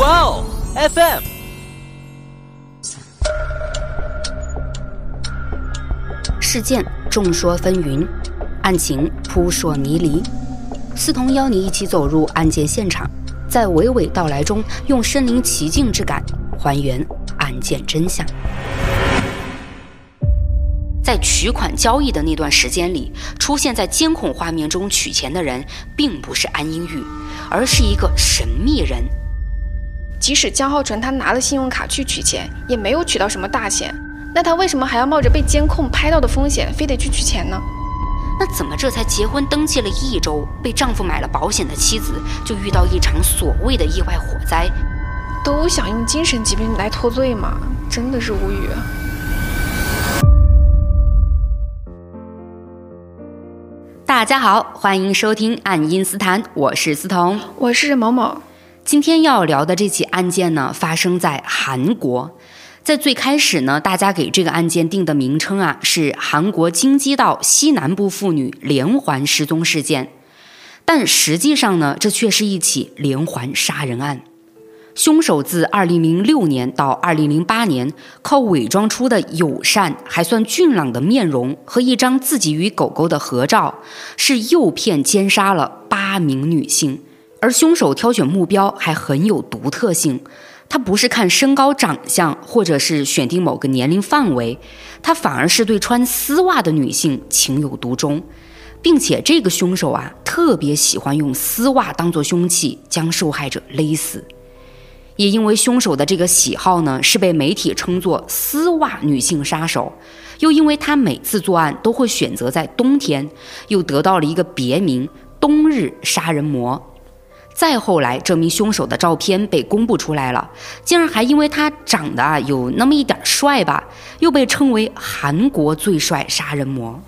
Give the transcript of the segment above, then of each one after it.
哇哦，FM。事件众说纷纭，案情扑朔迷离。思彤邀你一起走入案件现场，在娓娓道来中，用身临其境之感还原案件真相。在取款交易的那段时间里，出现在监控画面中取钱的人，并不是安英玉，而是一个神秘人。即使江浩纯他拿了信用卡去取钱，也没有取到什么大钱，那他为什么还要冒着被监控拍到的风险，非得去取钱呢？那怎么这才结婚登记了一周，被丈夫买了保险的妻子，就遇到一场所谓的意外火灾？都想用精神疾病来脱罪吗？真的是无语。大家好，欢迎收听《爱因斯坦》，我是思彤，我是某某。今天要聊的这起案件呢，发生在韩国。在最开始呢，大家给这个案件定的名称啊，是韩国京畿道西南部妇女连环失踪事件。但实际上呢，这却是一起连环杀人案。凶手自2006年到2008年，靠伪装出的友善、还算俊朗的面容和一张自己与狗狗的合照，是诱骗奸杀了八名女性。而凶手挑选目标还很有独特性，他不是看身高长相，或者是选定某个年龄范围，他反而是对穿丝袜的女性情有独钟，并且这个凶手啊，特别喜欢用丝袜当做凶器将受害者勒死。也因为凶手的这个喜好呢，是被媒体称作“丝袜女性杀手”，又因为他每次作案都会选择在冬天，又得到了一个别名“冬日杀人魔”。再后来，这名凶手的照片被公布出来了，竟然还因为他长得啊有那么一点帅吧，又被称为韩国最帅杀人魔。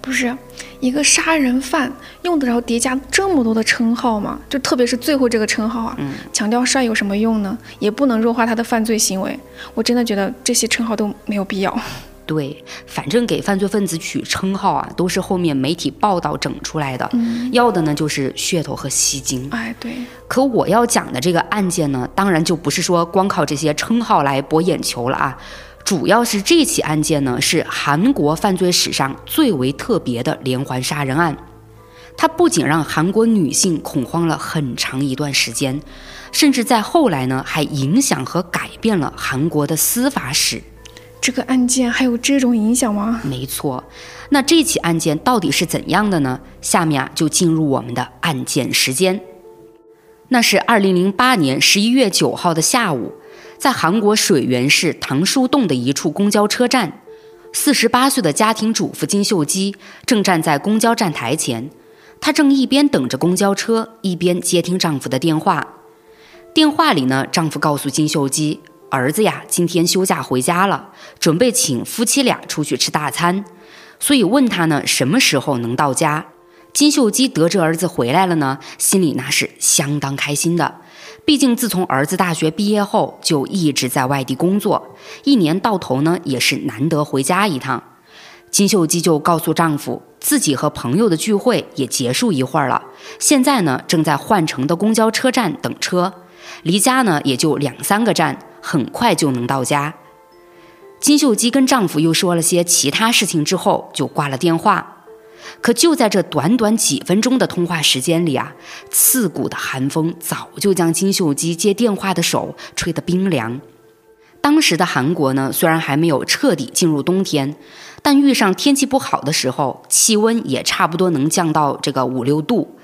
不是一个杀人犯用得着叠加这么多的称号吗？就特别是最后这个称号啊，强调帅有什么用呢？也不能弱化他的犯罪行为。我真的觉得这些称号都没有必要。对，反正给犯罪分子取称号啊，都是后面媒体报道整出来的，要的呢就是噱头和吸睛。哎，对。可我要讲的这个案件呢，当然就不是说光靠这些称号来博眼球了啊，主要是这起案件呢是韩国犯罪史上最为特别的连环杀人案，它不仅让韩国女性恐慌了很长一段时间，甚至在后来呢还影响和改变了韩国的司法史。这个案件还有这种影响吗？没错，那这起案件到底是怎样的呢？下面啊就进入我们的案件时间。那是二零零八年十一月九号的下午，在韩国水源市唐树洞的一处公交车站，四十八岁的家庭主妇金秀基正站在公交站台前，她正一边等着公交车，一边接听丈夫的电话。电话里呢，丈夫告诉金秀基。儿子呀，今天休假回家了，准备请夫妻俩出去吃大餐，所以问他呢什么时候能到家。金秀基得知儿子回来了呢，心里那是相当开心的。毕竟自从儿子大学毕业后，就一直在外地工作，一年到头呢也是难得回家一趟。金秀基就告诉丈夫，自己和朋友的聚会也结束一会儿了，现在呢正在换乘的公交车站等车，离家呢也就两三个站。很快就能到家。金秀基跟丈夫又说了些其他事情之后，就挂了电话。可就在这短短几分钟的通话时间里啊，刺骨的寒风早就将金秀基接电话的手吹得冰凉。当时的韩国呢，虽然还没有彻底进入冬天，但遇上天气不好的时候，气温也差不多能降到这个五六度。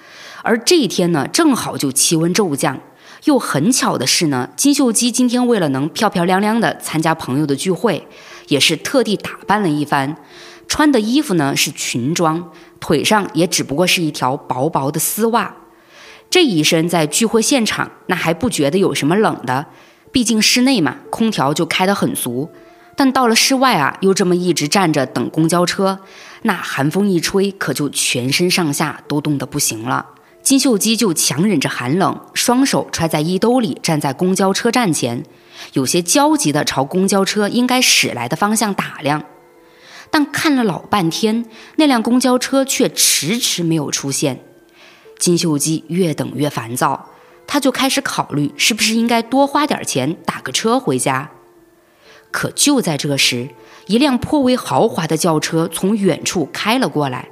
而这一天呢，正好就气温骤降。又很巧的是呢，金秀基今天为了能漂漂亮亮的参加朋友的聚会，也是特地打扮了一番，穿的衣服呢是裙装，腿上也只不过是一条薄薄的丝袜。这一身在聚会现场，那还不觉得有什么冷的，毕竟室内嘛，空调就开得很足。但到了室外啊，又这么一直站着等公交车，那寒风一吹，可就全身上下都冻得不行了。金秀基就强忍着寒冷，双手揣在衣兜里，站在公交车站前，有些焦急地朝公交车应该驶来的方向打量。但看了老半天，那辆公交车却迟迟没有出现。金秀基越等越烦躁，他就开始考虑是不是应该多花点钱打个车回家。可就在这时，一辆颇为豪华的轿车从远处开了过来，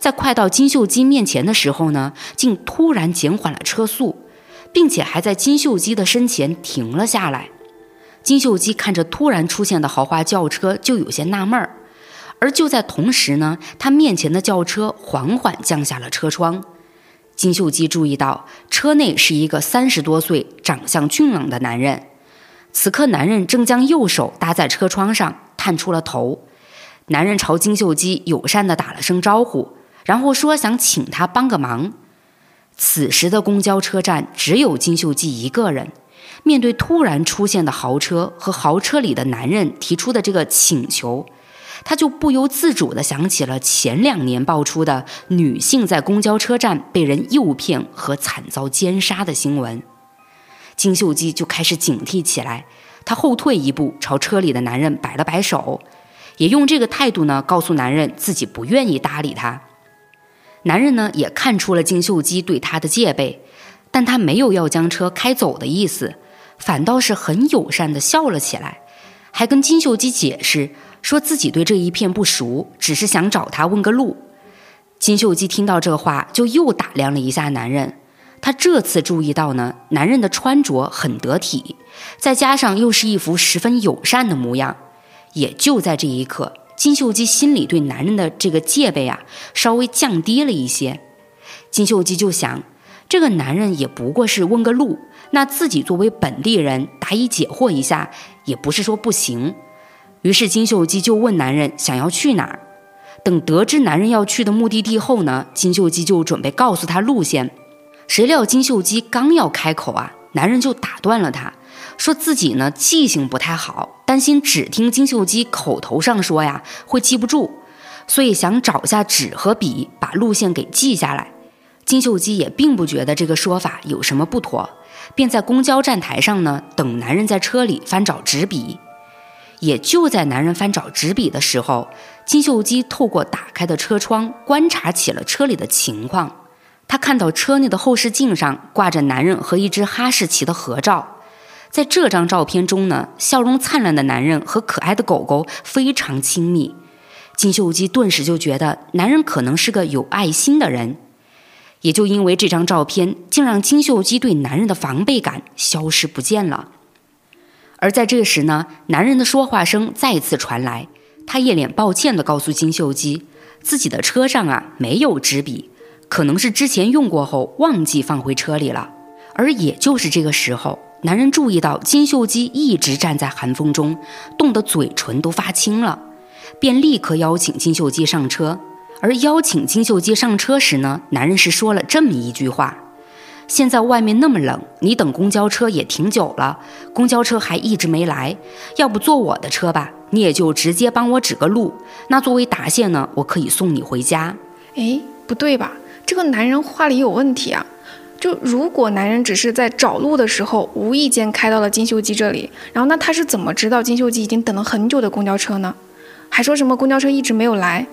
在快到金秀基面前的时候呢，竟突然减缓了车速，并且还在金秀基的身前停了下来。金秀基看着突然出现的豪华轿车，就有些纳闷儿。而就在同时呢，他面前的轿车缓缓降下了车窗。金秀基注意到，车内是一个三十多岁、长相俊朗的男人。此刻，男人正将右手搭在车窗上，探出了头。男人朝金秀基友善地打了声招呼，然后说想请他帮个忙。此时的公交车站只有金秀基一个人。面对突然出现的豪车和豪车里的男人提出的这个请求。他就不由自主地想起了前两年爆出的女性在公交车站被人诱骗和惨遭奸杀的新闻，金秀基就开始警惕起来。他后退一步，朝车里的男人摆了摆手，也用这个态度呢告诉男人自己不愿意搭理他。男人呢也看出了金秀基对他的戒备，但他没有要将车开走的意思，反倒是很友善地笑了起来，还跟金秀基解释。说自己对这一片不熟，只是想找他问个路。金秀基听到这话，就又打量了一下男人。他这次注意到呢，男人的穿着很得体，再加上又是一副十分友善的模样。也就在这一刻，金秀基心里对男人的这个戒备啊，稍微降低了一些。金秀基就想，这个男人也不过是问个路，那自己作为本地人，答疑解惑一下，也不是说不行。于是金秀基就问男人想要去哪儿。等得知男人要去的目的地后呢，金秀基就准备告诉他路线。谁料金秀基刚要开口啊，男人就打断了他，说自己呢记性不太好，担心只听金秀基口头上说呀会记不住，所以想找下纸和笔把路线给记下来。金秀基也并不觉得这个说法有什么不妥，便在公交站台上呢等男人在车里翻找纸笔。也就在男人翻找纸笔的时候，金秀基透过打开的车窗观察起了车里的情况。他看到车内的后视镜上挂着男人和一只哈士奇的合照，在这张照片中呢，笑容灿烂的男人和可爱的狗狗非常亲密。金秀基顿时就觉得男人可能是个有爱心的人。也就因为这张照片，竟让金秀基对男人的防备感消失不见了。而在这时呢，男人的说话声再次传来。他一脸抱歉地告诉金秀基，自己的车上啊没有纸笔，可能是之前用过后忘记放回车里了。而也就是这个时候，男人注意到金秀基一直站在寒风中，冻得嘴唇都发青了，便立刻邀请金秀基上车。而邀请金秀基上车时呢，男人是说了这么一句话。现在外面那么冷，你等公交车也挺久了，公交车还一直没来，要不坐我的车吧？你也就直接帮我指个路。那作为答谢呢，我可以送你回家。哎，不对吧？这个男人话里有问题啊！就如果男人只是在找路的时候无意间开到了金秀基这里，然后那他是怎么知道金秀基已经等了很久的公交车呢？还说什么公交车一直没有来？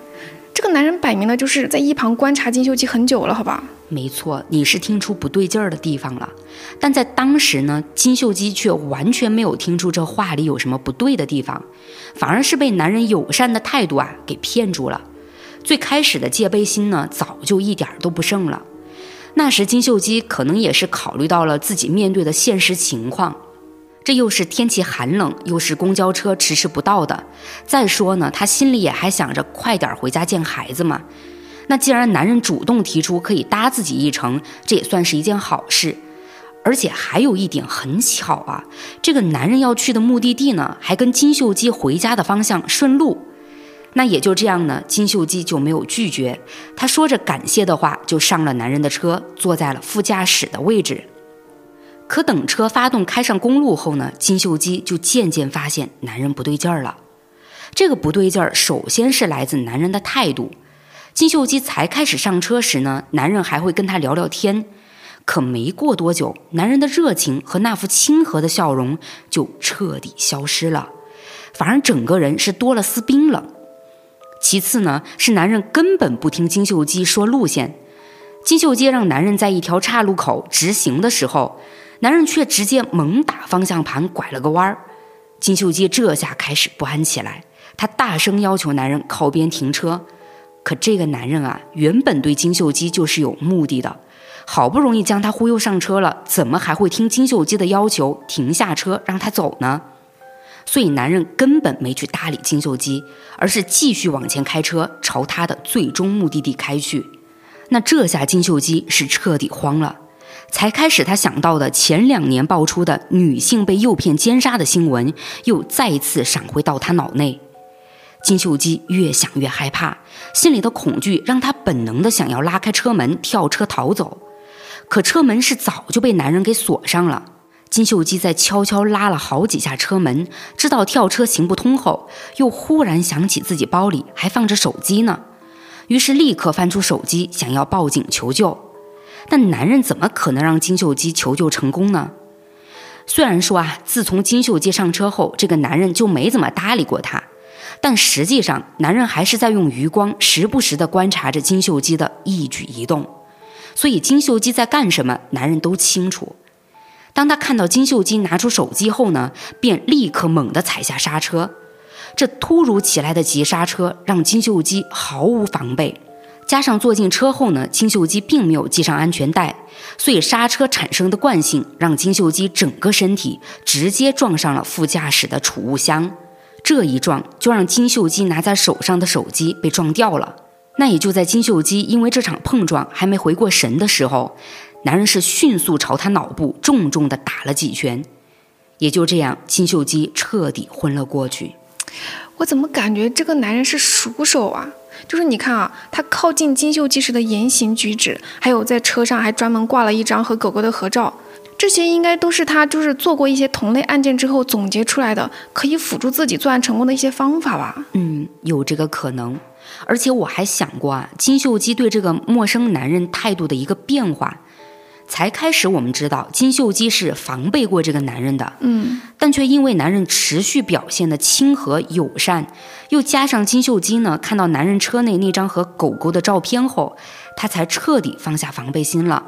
这个男人摆明了就是在一旁观察金秀基很久了，好吧？没错，你是听出不对劲儿的地方了，但在当时呢，金秀基却完全没有听出这话里有什么不对的地方，反而是被男人友善的态度啊给骗住了。最开始的戒备心呢，早就一点都不剩了。那时金秀基可能也是考虑到了自己面对的现实情况，这又是天气寒冷，又是公交车迟迟不到的，再说呢，他心里也还想着快点回家见孩子嘛。那既然男人主动提出可以搭自己一程，这也算是一件好事。而且还有一点很巧啊，这个男人要去的目的地呢，还跟金秀基回家的方向顺路。那也就这样呢，金秀基就没有拒绝，他说着感谢的话，就上了男人的车，坐在了副驾驶的位置。可等车发动开上公路后呢，金秀基就渐渐发现男人不对劲儿了。这个不对劲儿，首先是来自男人的态度。金秀基才开始上车时呢，男人还会跟他聊聊天，可没过多久，男人的热情和那副亲和的笑容就彻底消失了，反而整个人是多了丝冰冷。其次呢，是男人根本不听金秀基说路线。金秀基让男人在一条岔路口直行的时候，男人却直接猛打方向盘，拐了个弯儿。金秀基这下开始不安起来，他大声要求男人靠边停车。可这个男人啊，原本对金秀基就是有目的的，好不容易将他忽悠上车了，怎么还会听金秀基的要求停下车让他走呢？所以男人根本没去搭理金秀基，而是继续往前开车，朝他的最终目的地开去。那这下金秀基是彻底慌了，才开始他想到的前两年爆出的女性被诱骗奸杀的新闻，又再次闪回到他脑内。金秀基越想越害怕，心里的恐惧让他本能的想要拉开车门跳车逃走，可车门是早就被男人给锁上了。金秀基在悄悄拉了好几下车门，知道跳车行不通后，又忽然想起自己包里还放着手机呢。于是立刻翻出手机，想要报警求救，但男人怎么可能让金秀基求救成功呢？虽然说啊，自从金秀基上车后，这个男人就没怎么搭理过他，但实际上，男人还是在用余光时不时地观察着金秀基的一举一动，所以金秀基在干什么，男人都清楚。当他看到金秀基拿出手机后呢，便立刻猛地踩下刹车。这突如其来的急刹车让金秀基毫无防备，加上坐进车后呢，金秀基并没有系上安全带，所以刹车产生的惯性让金秀基整个身体直接撞上了副驾驶的储物箱。这一撞就让金秀基拿在手上的手机被撞掉了。那也就在金秀基因为这场碰撞还没回过神的时候，男人是迅速朝他脑部重重地打了几拳。也就这样，金秀基彻底昏了过去。我怎么感觉这个男人是熟手啊？就是你看啊，他靠近金秀基时的言行举止，还有在车上还专门挂了一张和狗狗的合照，这些应该都是他就是做过一些同类案件之后总结出来的，可以辅助自己作案成功的一些方法吧？嗯，有这个可能。而且我还想过啊，金秀基对这个陌生男人态度的一个变化。才开始，我们知道金秀基是防备过这个男人的，嗯，但却因为男人持续表现的亲和友善，又加上金秀基呢看到男人车内那张和狗狗的照片后，他才彻底放下防备心了。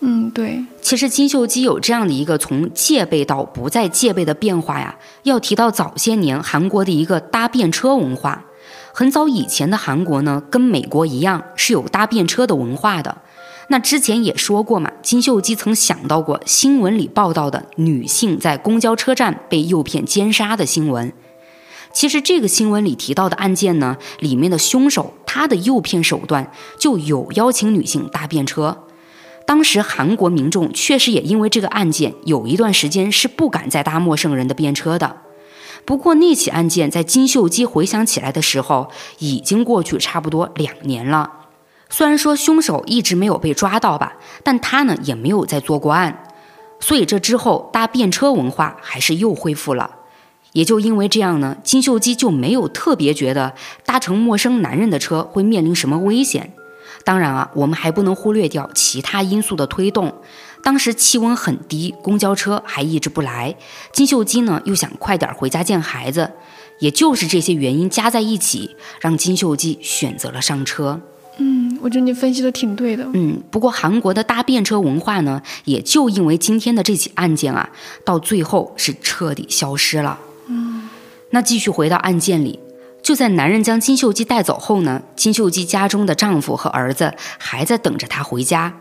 嗯，对。其实金秀基有这样的一个从戒备到不再戒备的变化呀，要提到早些年韩国的一个搭便车文化。很早以前的韩国呢，跟美国一样是有搭便车的文化的。那之前也说过嘛，金秀基曾想到过新闻里报道的女性在公交车站被诱骗奸杀的新闻。其实这个新闻里提到的案件呢，里面的凶手他的诱骗手段就有邀请女性搭便车。当时韩国民众确实也因为这个案件，有一段时间是不敢再搭陌生人的便车的。不过那起案件在金秀基回想起来的时候，已经过去差不多两年了。虽然说凶手一直没有被抓到吧，但他呢也没有再做过案，所以这之后搭便车文化还是又恢复了。也就因为这样呢，金秀基就没有特别觉得搭乘陌生男人的车会面临什么危险。当然啊，我们还不能忽略掉其他因素的推动。当时气温很低，公交车还一直不来，金秀基呢又想快点回家见孩子，也就是这些原因加在一起，让金秀基选择了上车。嗯，我觉得你分析的挺对的。嗯，不过韩国的搭便车文化呢，也就因为今天的这起案件啊，到最后是彻底消失了。嗯，那继续回到案件里，就在男人将金秀基带走后呢，金秀基家中的丈夫和儿子还在等着他回家，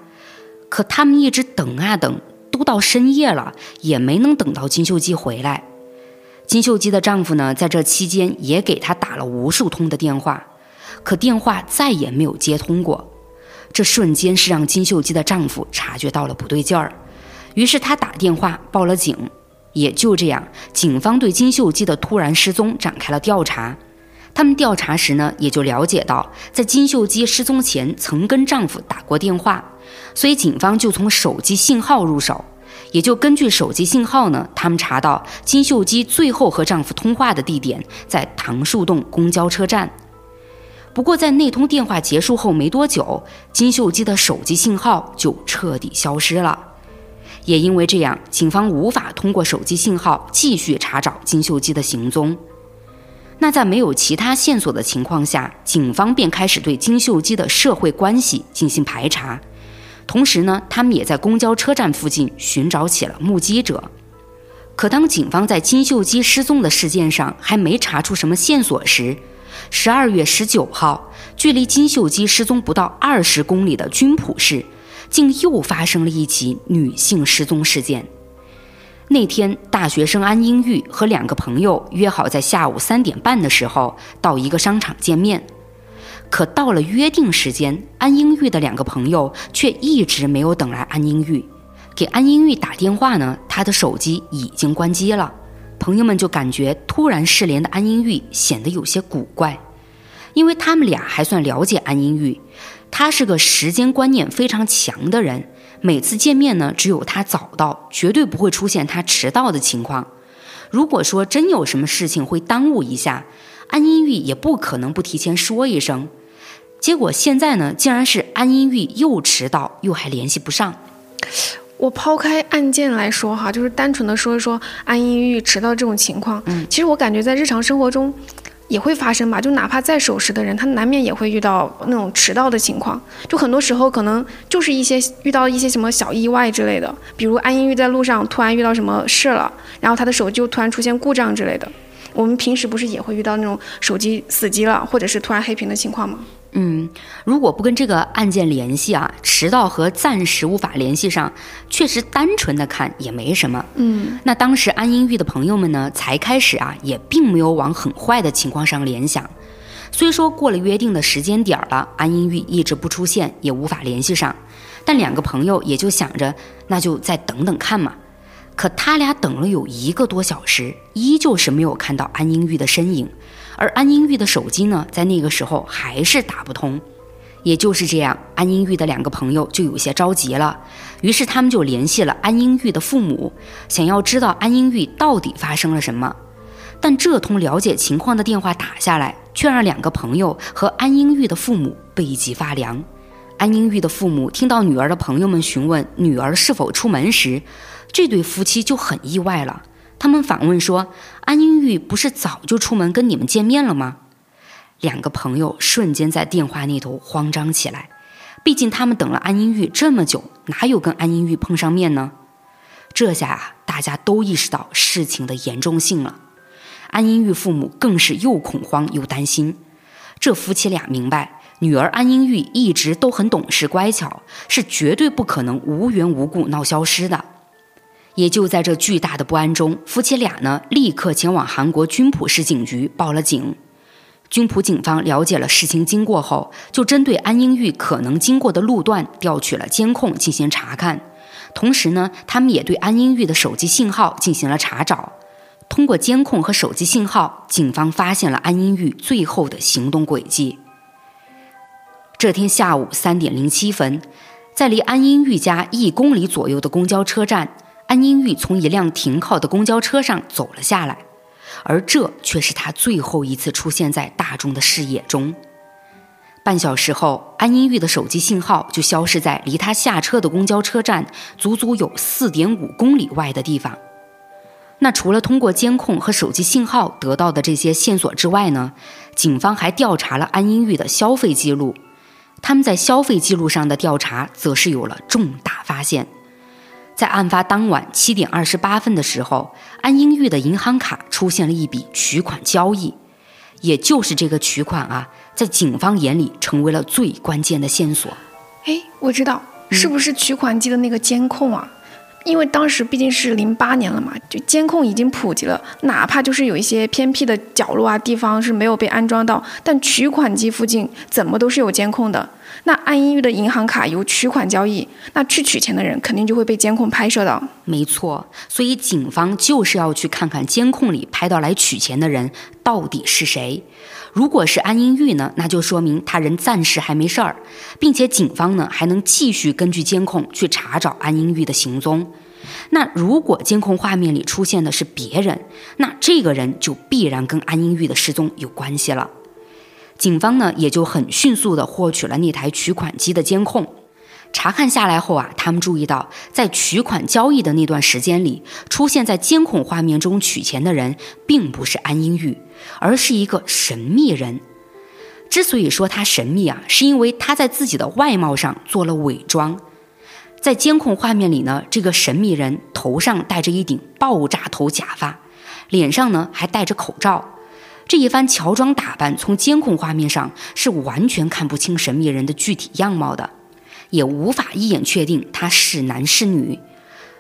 可他们一直等啊等，都到深夜了，也没能等到金秀基回来。金秀基的丈夫呢，在这期间也给他打了无数通的电话。可电话再也没有接通过，这瞬间是让金秀基的丈夫察觉到了不对劲儿，于是他打电话报了警。也就这样，警方对金秀基的突然失踪展开了调查。他们调查时呢，也就了解到，在金秀基失踪前曾跟丈夫打过电话，所以警方就从手机信号入手，也就根据手机信号呢，他们查到金秀基最后和丈夫通话的地点在唐树洞公交车站。不过，在那通电话结束后没多久，金秀基的手机信号就彻底消失了。也因为这样，警方无法通过手机信号继续查找金秀基的行踪。那在没有其他线索的情况下，警方便开始对金秀基的社会关系进行排查。同时呢，他们也在公交车站附近寻找起了目击者。可当警方在金秀基失踪的事件上还没查出什么线索时，十二月十九号，距离金秀基失踪不到二十公里的军浦市，竟又发生了一起女性失踪事件。那天，大学生安英玉和两个朋友约好在下午三点半的时候到一个商场见面。可到了约定时间，安英玉的两个朋友却一直没有等来安英玉。给安英玉打电话呢，她的手机已经关机了。朋友们就感觉突然失联的安英玉显得有些古怪，因为他们俩还算了解安英玉，她是个时间观念非常强的人。每次见面呢，只有他早到，绝对不会出现他迟到的情况。如果说真有什么事情会耽误一下，安英玉也不可能不提前说一声。结果现在呢，竟然是安英玉又迟到，又还联系不上。我抛开案件来说哈，就是单纯的说一说安音玉迟到这种情况。嗯，其实我感觉在日常生活中。也会发生吧，就哪怕再守时的人，他难免也会遇到那种迟到的情况。就很多时候可能就是一些遇到一些什么小意外之类的，比如安英玉在路上突然遇到什么事了，然后他的手机就突然出现故障之类的。我们平时不是也会遇到那种手机死机了，或者是突然黑屏的情况吗？嗯，如果不跟这个案件联系啊，迟到和暂时无法联系上，确实单纯的看也没什么。嗯，那当时安英玉的朋友们呢，才开始啊，也并没有往很坏的情况上联想。虽说过了约定的时间点了，安英玉一直不出现，也无法联系上，但两个朋友也就想着，那就再等等看嘛。可他俩等了有一个多小时，依旧是没有看到安英玉的身影。而安英玉的手机呢，在那个时候还是打不通，也就是这样，安英玉的两个朋友就有些着急了，于是他们就联系了安英玉的父母，想要知道安英玉到底发生了什么。但这通了解情况的电话打下来，却让两个朋友和安英玉的父母背脊发凉。安英玉的父母听到女儿的朋友们询问女儿是否出门时，这对夫妻就很意外了。他们反问说：“安英玉不是早就出门跟你们见面了吗？”两个朋友瞬间在电话那头慌张起来，毕竟他们等了安英玉这么久，哪有跟安英玉碰上面呢？这下啊，大家都意识到事情的严重性了。安英玉父母更是又恐慌又担心。这夫妻俩明白，女儿安英玉一直都很懂事乖巧，是绝对不可能无缘无故闹消失的。也就在这巨大的不安中，夫妻俩呢立刻前往韩国军浦市警局报了警。军浦警方了解了事情经过后，就针对安英玉可能经过的路段调取了监控进行查看，同时呢，他们也对安英玉的手机信号进行了查找。通过监控和手机信号，警方发现了安英玉最后的行动轨迹。这天下午三点零七分，在离安英玉家一公里左右的公交车站。安英玉从一辆停靠的公交车上走了下来，而这却是他最后一次出现在大众的视野中。半小时后，安英玉的手机信号就消失在离他下车的公交车站足足有四点五公里外的地方。那除了通过监控和手机信号得到的这些线索之外呢？警方还调查了安英玉的消费记录，他们在消费记录上的调查则是有了重大发现。在案发当晚七点二十八分的时候，安英玉的银行卡出现了一笔取款交易，也就是这个取款啊，在警方眼里成为了最关键的线索。哎，我知道，是不是取款机的那个监控啊？因为当时毕竟是零八年了嘛，就监控已经普及了，哪怕就是有一些偏僻的角落啊地方是没有被安装到，但取款机附近怎么都是有监控的。那安英玉的银行卡有取款交易，那去取钱的人肯定就会被监控拍摄到。没错，所以警方就是要去看看监控里拍到来取钱的人到底是谁。如果是安英玉呢，那就说明他人暂时还没事儿，并且警方呢还能继续根据监控去查找安英玉的行踪。那如果监控画面里出现的是别人，那这个人就必然跟安英玉的失踪有关系了。警方呢也就很迅速地获取了那台取款机的监控，查看下来后啊，他们注意到在取款交易的那段时间里，出现在监控画面中取钱的人并不是安英玉，而是一个神秘人。之所以说他神秘啊，是因为他在自己的外貌上做了伪装。在监控画面里呢，这个神秘人头上戴着一顶爆炸头假发，脸上呢还戴着口罩。这一番乔装打扮，从监控画面上是完全看不清神秘人的具体样貌的，也无法一眼确定他是男是女。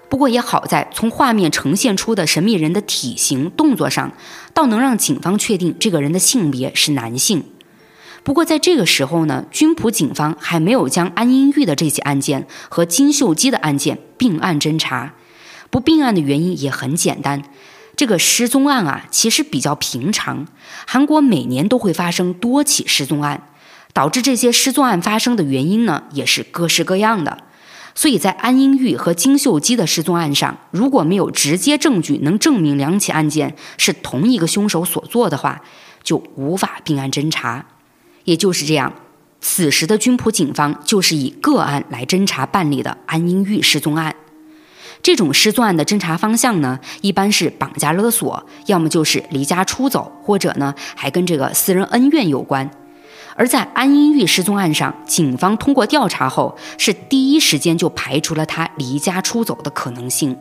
不过也好在，从画面呈现出的神秘人的体型、动作上，倒能让警方确定这个人的性别是男性。不过在这个时候呢，军浦警方还没有将安英玉的这起案件和金秀基的案件并案侦查。不并案的原因也很简单，这个失踪案啊，其实比较平常。韩国每年都会发生多起失踪案，导致这些失踪案发生的原因呢，也是各式各样的。所以在安英玉和金秀基的失踪案上，如果没有直接证据能证明两起案件是同一个凶手所做的话，就无法并案侦查。也就是这样，此时的军浦警方就是以个案来侦查办理的安英玉失踪案。这种失踪案的侦查方向呢，一般是绑架勒索，要么就是离家出走，或者呢还跟这个私人恩怨有关。而在安英玉失踪案上，警方通过调查后，是第一时间就排除了他离家出走的可能性。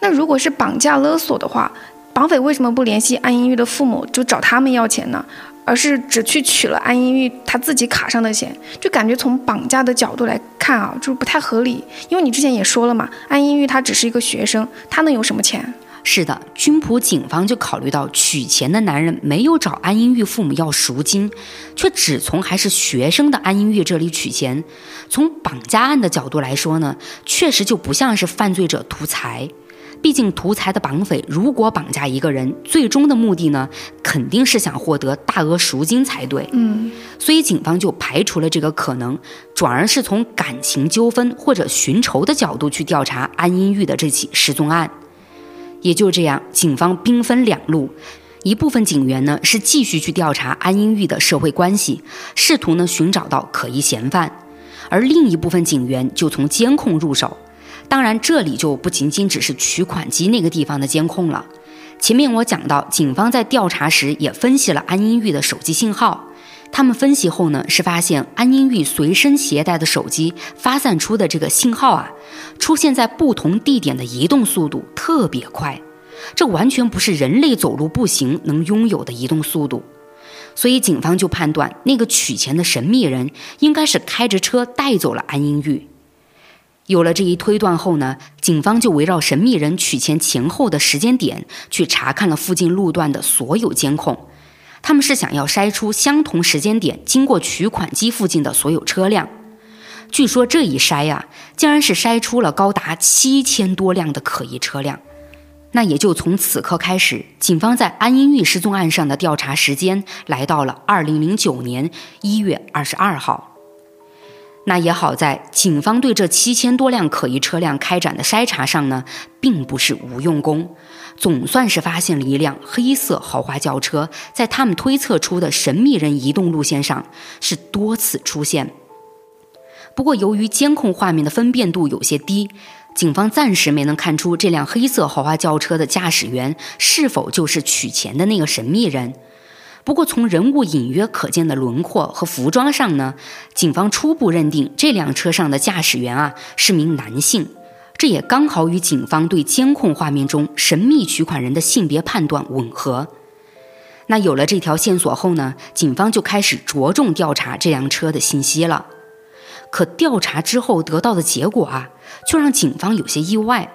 那如果是绑架勒索的话，绑匪为什么不联系安英玉的父母，就找他们要钱呢？而是只去取了安英玉他自己卡上的钱，就感觉从绑架的角度来看啊，就是不太合理。因为你之前也说了嘛，安英玉他只是一个学生，他能有什么钱？是的，军浦警方就考虑到取钱的男人没有找安英玉父母要赎金，却只从还是学生的安英玉这里取钱。从绑架案的角度来说呢，确实就不像是犯罪者图财。毕竟，图财的绑匪如果绑架一个人，最终的目的呢，肯定是想获得大额赎金才对。嗯，所以警方就排除了这个可能，转而是从感情纠纷或者寻仇的角度去调查安英玉的这起失踪案。也就这样，警方兵分两路，一部分警员呢是继续去调查安英玉的社会关系，试图呢寻找到可疑嫌犯，而另一部分警员就从监控入手。当然，这里就不仅仅只是取款机那个地方的监控了。前面我讲到，警方在调查时也分析了安英玉的手机信号。他们分析后呢，是发现安英玉随身携带的手机发散出的这个信号啊，出现在不同地点的移动速度特别快，这完全不是人类走路步行能拥有的移动速度。所以警方就判断，那个取钱的神秘人应该是开着车带走了安英玉。有了这一推断后呢，警方就围绕神秘人取钱前后的时间点去查看了附近路段的所有监控。他们是想要筛出相同时间点经过取款机附近的所有车辆。据说这一筛呀，竟然是筛出了高达七千多辆的可疑车辆。那也就从此刻开始，警方在安英玉失踪案上的调查时间来到了二零零九年一月二十二号。那也好在，警方对这七千多辆可疑车辆开展的筛查上呢，并不是无用功，总算是发现了一辆黑色豪华轿车，在他们推测出的神秘人移动路线上是多次出现。不过，由于监控画面的分辨度有些低，警方暂时没能看出这辆黑色豪华轿车的驾驶员是否就是取钱的那个神秘人。不过，从人物隐约可见的轮廓和服装上呢，警方初步认定这辆车上的驾驶员啊是名男性，这也刚好与警方对监控画面中神秘取款人的性别判断吻合。那有了这条线索后呢，警方就开始着重调查这辆车的信息了。可调查之后得到的结果啊，却让警方有些意外，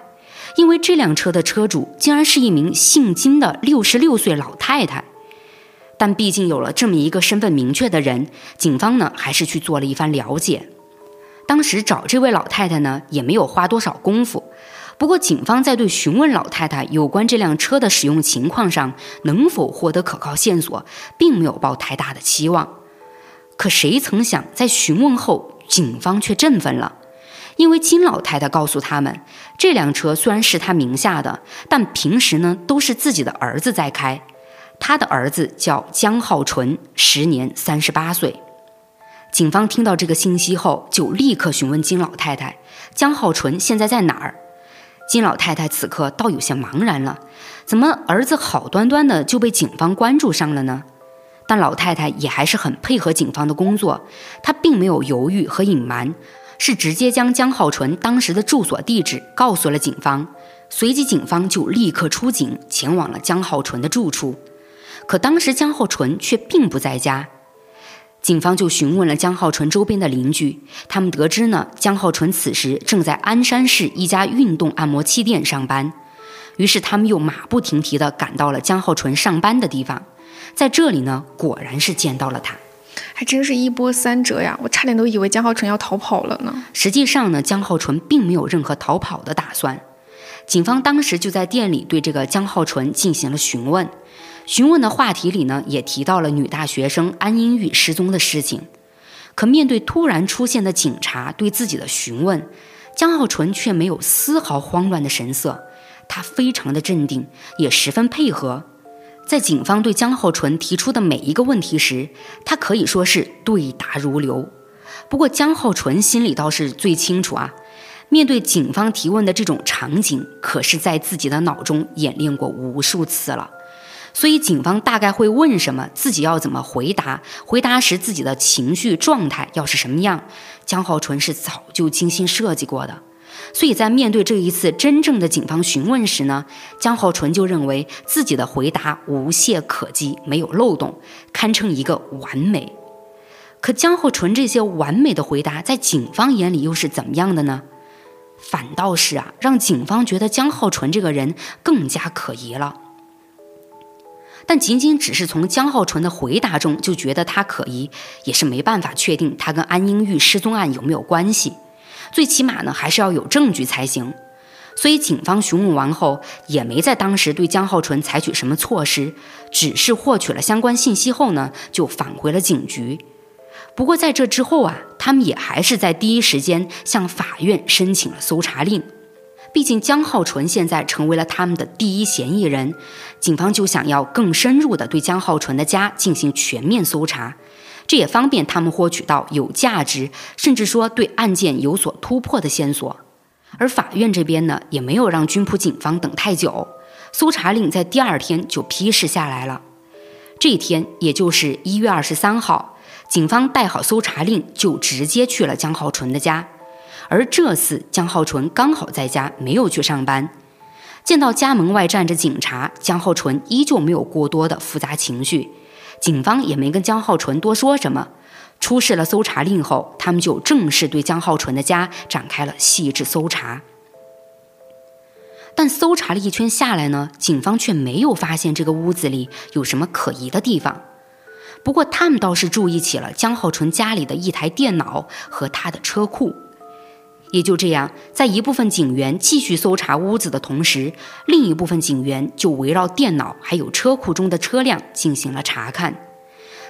因为这辆车的车主竟然是一名姓金的六十六岁老太太。但毕竟有了这么一个身份明确的人，警方呢还是去做了一番了解。当时找这位老太太呢也没有花多少功夫，不过警方在对询问老太太有关这辆车的使用情况上能否获得可靠线索，并没有抱太大的期望。可谁曾想，在询问后，警方却振奋了，因为金老太太告诉他们，这辆车虽然是她名下的，但平时呢都是自己的儿子在开。他的儿子叫江浩纯，时年三十八岁。警方听到这个信息后，就立刻询问金老太太：“江浩纯现在在哪儿？”金老太太此刻倒有些茫然了，怎么儿子好端端的就被警方关注上了呢？但老太太也还是很配合警方的工作，她并没有犹豫和隐瞒，是直接将江浩纯当时的住所地址告诉了警方，随即警方就立刻出警前往了江浩纯的住处。可当时江浩纯却并不在家，警方就询问了江浩纯周边的邻居，他们得知呢，江浩纯此时正在鞍山市一家运动按摩器店上班。于是他们又马不停蹄地赶到了江浩纯上班的地方，在这里呢，果然是见到了他，还真是一波三折呀！我差点都以为江浩纯要逃跑了呢。实际上呢，江浩纯并没有任何逃跑的打算。警方当时就在店里对这个江浩纯进行了询问，询问的话题里呢，也提到了女大学生安英玉失踪的事情。可面对突然出现的警察对自己的询问，江浩纯却没有丝毫慌乱的神色。他非常的镇定，也十分配合。在警方对江浩纯提出的每一个问题时，他可以说是对答如流。不过江浩纯心里倒是最清楚啊，面对警方提问的这种场景，可是在自己的脑中演练过无数次了。所以警方大概会问什么，自己要怎么回答，回答时自己的情绪状态要是什么样，江浩纯是早就精心设计过的。所以在面对这一次真正的警方询问时呢，江浩纯就认为自己的回答无懈可击，没有漏洞，堪称一个完美。可江浩纯这些完美的回答，在警方眼里又是怎么样的呢？反倒是啊，让警方觉得江浩纯这个人更加可疑了。但仅仅只是从江浩纯的回答中就觉得他可疑，也是没办法确定他跟安英玉失踪案有没有关系。最起码呢，还是要有证据才行。所以警方询问完后，也没在当时对江浩纯采取什么措施，只是获取了相关信息后呢，就返回了警局。不过在这之后啊，他们也还是在第一时间向法院申请了搜查令。毕竟江浩纯现在成为了他们的第一嫌疑人，警方就想要更深入的对江浩纯的家进行全面搜查。这也方便他们获取到有价值，甚至说对案件有所突破的线索。而法院这边呢，也没有让军浦警方等太久，搜查令在第二天就批示下来了。这一天，也就是一月二十三号，警方带好搜查令，就直接去了江浩纯的家。而这次江浩纯刚好在家，没有去上班。见到家门外站着警察，江浩纯依旧没有过多的复杂情绪。警方也没跟江浩纯多说什么，出示了搜查令后，他们就正式对江浩纯的家展开了细致搜查。但搜查了一圈下来呢，警方却没有发现这个屋子里有什么可疑的地方。不过他们倒是注意起了江浩纯家里的一台电脑和他的车库。也就这样，在一部分警员继续搜查屋子的同时，另一部分警员就围绕电脑还有车库中的车辆进行了查看。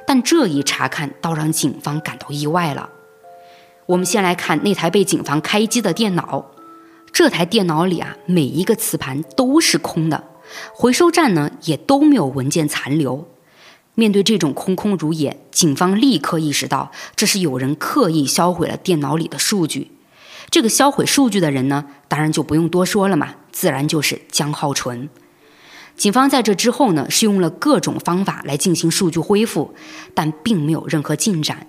但这一查看倒让警方感到意外了。我们先来看那台被警方开机的电脑，这台电脑里啊，每一个磁盘都是空的，回收站呢也都没有文件残留。面对这种空空如也，警方立刻意识到这是有人刻意销毁了电脑里的数据。这个销毁数据的人呢，当然就不用多说了嘛，自然就是江浩纯。警方在这之后呢，是用了各种方法来进行数据恢复，但并没有任何进展。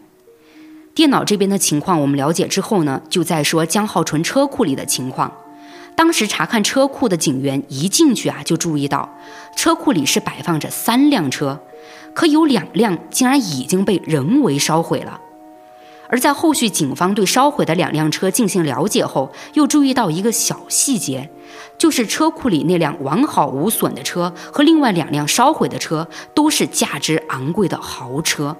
电脑这边的情况我们了解之后呢，就在说江浩纯车库里的情况。当时查看车库的警员一进去啊，就注意到车库里是摆放着三辆车，可有两辆竟然已经被人为烧毁了。而在后续，警方对烧毁的两辆车进行了解后，又注意到一个小细节，就是车库里那辆完好无损的车和另外两辆烧毁的车都是价值昂贵的豪车。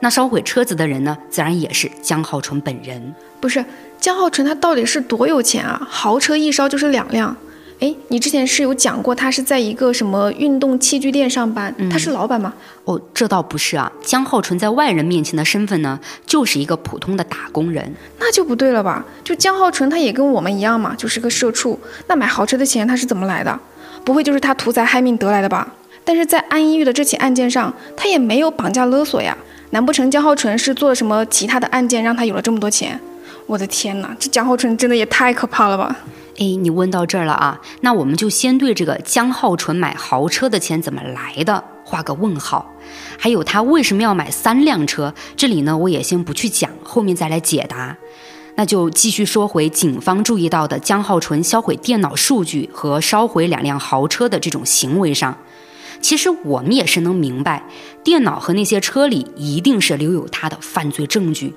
那烧毁车子的人呢，自然也是江浩纯本人。不是江浩纯，他到底是多有钱啊？豪车一烧就是两辆。哎，你之前是有讲过，他是在一个什么运动器具店上班，他是老板吗？哦，这倒不是啊。江浩纯在外人面前的身份呢，就是一个普通的打工人。那就不对了吧？就江浩纯，他也跟我们一样嘛，就是个社畜。那买豪车的钱他是怎么来的？不会就是他图财害命得来的吧？但是在安一玉的这起案件上，他也没有绑架勒索呀。难不成江浩纯是做了什么其他的案件，让他有了这么多钱？我的天哪，这江浩纯真的也太可怕了吧！哎，你问到这儿了啊，那我们就先对这个江浩纯买豪车的钱怎么来的画个问号，还有他为什么要买三辆车？这里呢，我也先不去讲，后面再来解答。那就继续说回警方注意到的江浩纯销毁电脑数据和烧毁两辆豪车的这种行为上。其实我们也是能明白，电脑和那些车里一定是留有他的犯罪证据，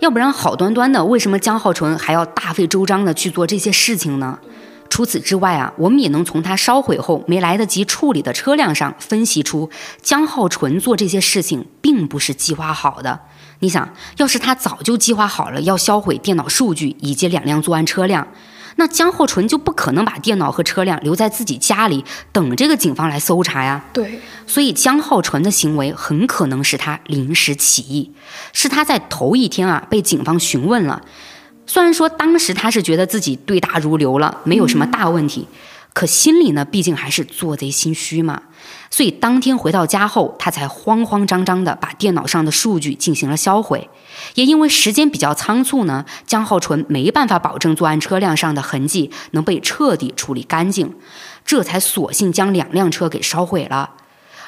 要不然好端端的，为什么江浩纯还要大费周章的去做这些事情呢？除此之外啊，我们也能从他烧毁后没来得及处理的车辆上分析出，江浩纯做这些事情并不是计划好的。你想，要是他早就计划好了要销毁电脑数据以及两辆作案车辆，那江浩纯就不可能把电脑和车辆留在自己家里等这个警方来搜查呀。对，所以江浩纯的行为很可能是他临时起意，是他在头一天啊被警方询问了。虽然说当时他是觉得自己对答如流了，没有什么大问题，可心里呢，毕竟还是做贼心虚嘛。所以当天回到家后，他才慌慌张张的把电脑上的数据进行了销毁。也因为时间比较仓促呢，江浩纯没办法保证作案车辆上的痕迹能被彻底处理干净，这才索性将两辆车给烧毁了。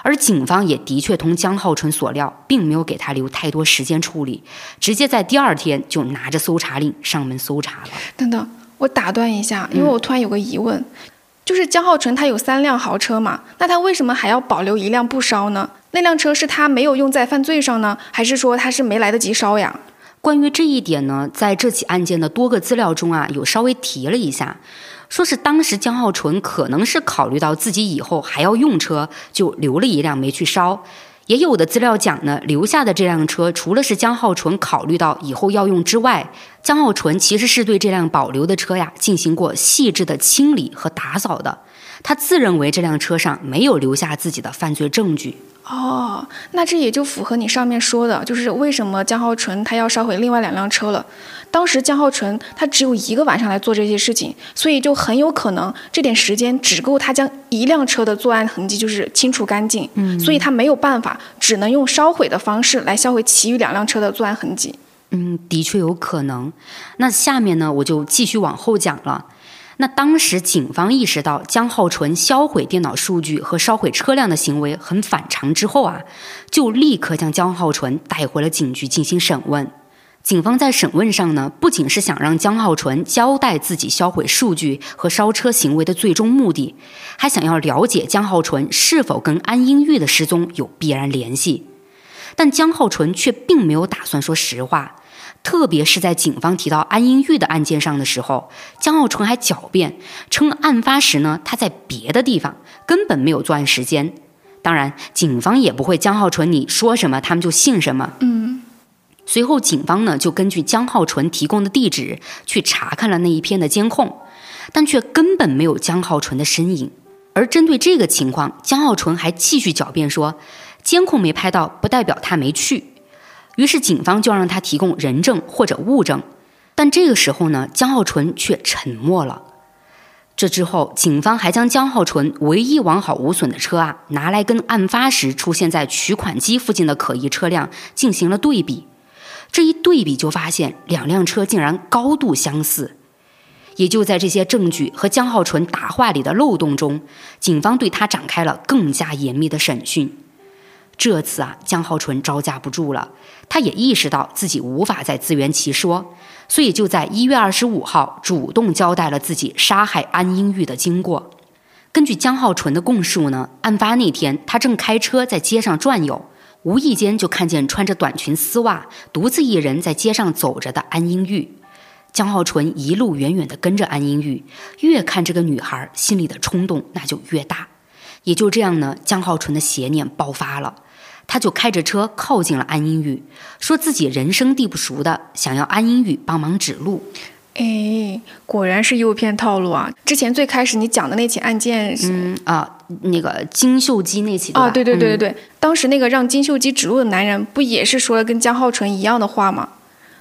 而警方也的确同江浩纯所料，并没有给他留太多时间处理，直接在第二天就拿着搜查令上门搜查了。等等，我打断一下，因为我突然有个疑问，就是江浩纯他有三辆豪车嘛，那他为什么还要保留一辆不烧呢？那辆车是他没有用在犯罪上呢，还是说他是没来得及烧呀？关于这一点呢，在这起案件的多个资料中啊，有稍微提了一下。说是当时江浩纯可能是考虑到自己以后还要用车，就留了一辆没去烧。也有的资料讲呢，留下的这辆车除了是江浩纯考虑到以后要用之外，江浩纯其实是对这辆保留的车呀进行过细致的清理和打扫的。他自认为这辆车上没有留下自己的犯罪证据。哦，那这也就符合你上面说的，就是为什么江浩纯他要烧毁另外两辆车了。当时江浩纯他只有一个晚上来做这些事情，所以就很有可能这点时间只够他将一辆车的作案痕迹就是清除干净。嗯，所以他没有办法，只能用烧毁的方式来销毁其余两辆车的作案痕迹。嗯，的确有可能。那下面呢，我就继续往后讲了。那当时警方意识到江浩纯销毁电脑数据和烧毁车辆的行为很反常之后啊，就立刻将江浩纯带回了警局进行审问。警方在审问上呢，不仅是想让江浩纯交代自己销毁数据和烧车行为的最终目的，还想要了解江浩纯是否跟安英玉的失踪有必然联系。但江浩纯却并没有打算说实话，特别是在警方提到安英玉的案件上的时候，江浩纯还狡辩称案发时呢他在别的地方，根本没有作案时间。当然，警方也不会江浩纯你说什么他们就信什么。嗯。随后，警方呢就根据江浩纯提供的地址去查看了那一片的监控，但却根本没有江浩纯的身影。而针对这个情况，江浩纯还继续狡辩说，监控没拍到不代表他没去。于是警方就让他提供人证或者物证，但这个时候呢，江浩纯却沉默了。这之后，警方还将江浩纯唯一完好无损的车啊拿来跟案发时出现在取款机附近的可疑车辆进行了对比。这一对比，就发现两辆车竟然高度相似。也就在这些证据和江浩纯答话里的漏洞中，警方对他展开了更加严密的审讯。这次啊，江浩纯招架不住了，他也意识到自己无法再自圆其说，所以就在一月二十五号主动交代了自己杀害安英玉的经过。根据江浩纯的供述呢，案发那天他正开车在街上转悠。无意间就看见穿着短裙丝袜、独自一人在街上走着的安英玉。江浩纯一路远远地跟着安英玉，越看这个女孩，心里的冲动那就越大。也就这样呢，江浩纯的邪念爆发了，他就开着车靠近了安英玉，说自己人生地不熟的，想要安英玉帮忙指路。哎，果然是诱骗套路啊！之前最开始你讲的那起案件，嗯啊，那个金秀基那起啊，对对对对对，当时那个让金秀基指路的男人，不也是说了跟江浩纯一样的话吗？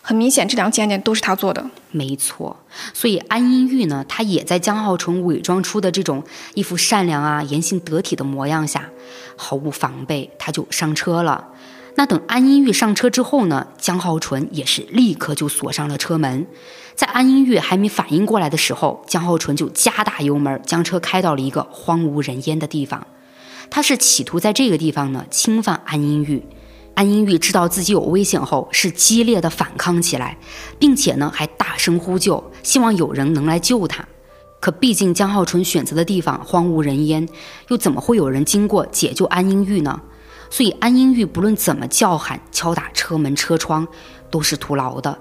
很明显，这两起案件都是他做的。没错，所以安英玉呢，他也在江浩纯伪装出的这种一副善良啊、言行得体的模样下，毫无防备，他就上车了。那等安英玉上车之后呢，江浩纯也是立刻就锁上了车门。在安英玉还没反应过来的时候，江浩纯就加大油门，将车开到了一个荒无人烟的地方。他是企图在这个地方呢侵犯安英玉，安英玉知道自己有危险后，是激烈的反抗起来，并且呢还大声呼救，希望有人能来救她。可毕竟江浩纯选择的地方荒无人烟，又怎么会有人经过解救安英玉呢？所以安英玉不论怎么叫喊、敲打车门、车窗，都是徒劳的。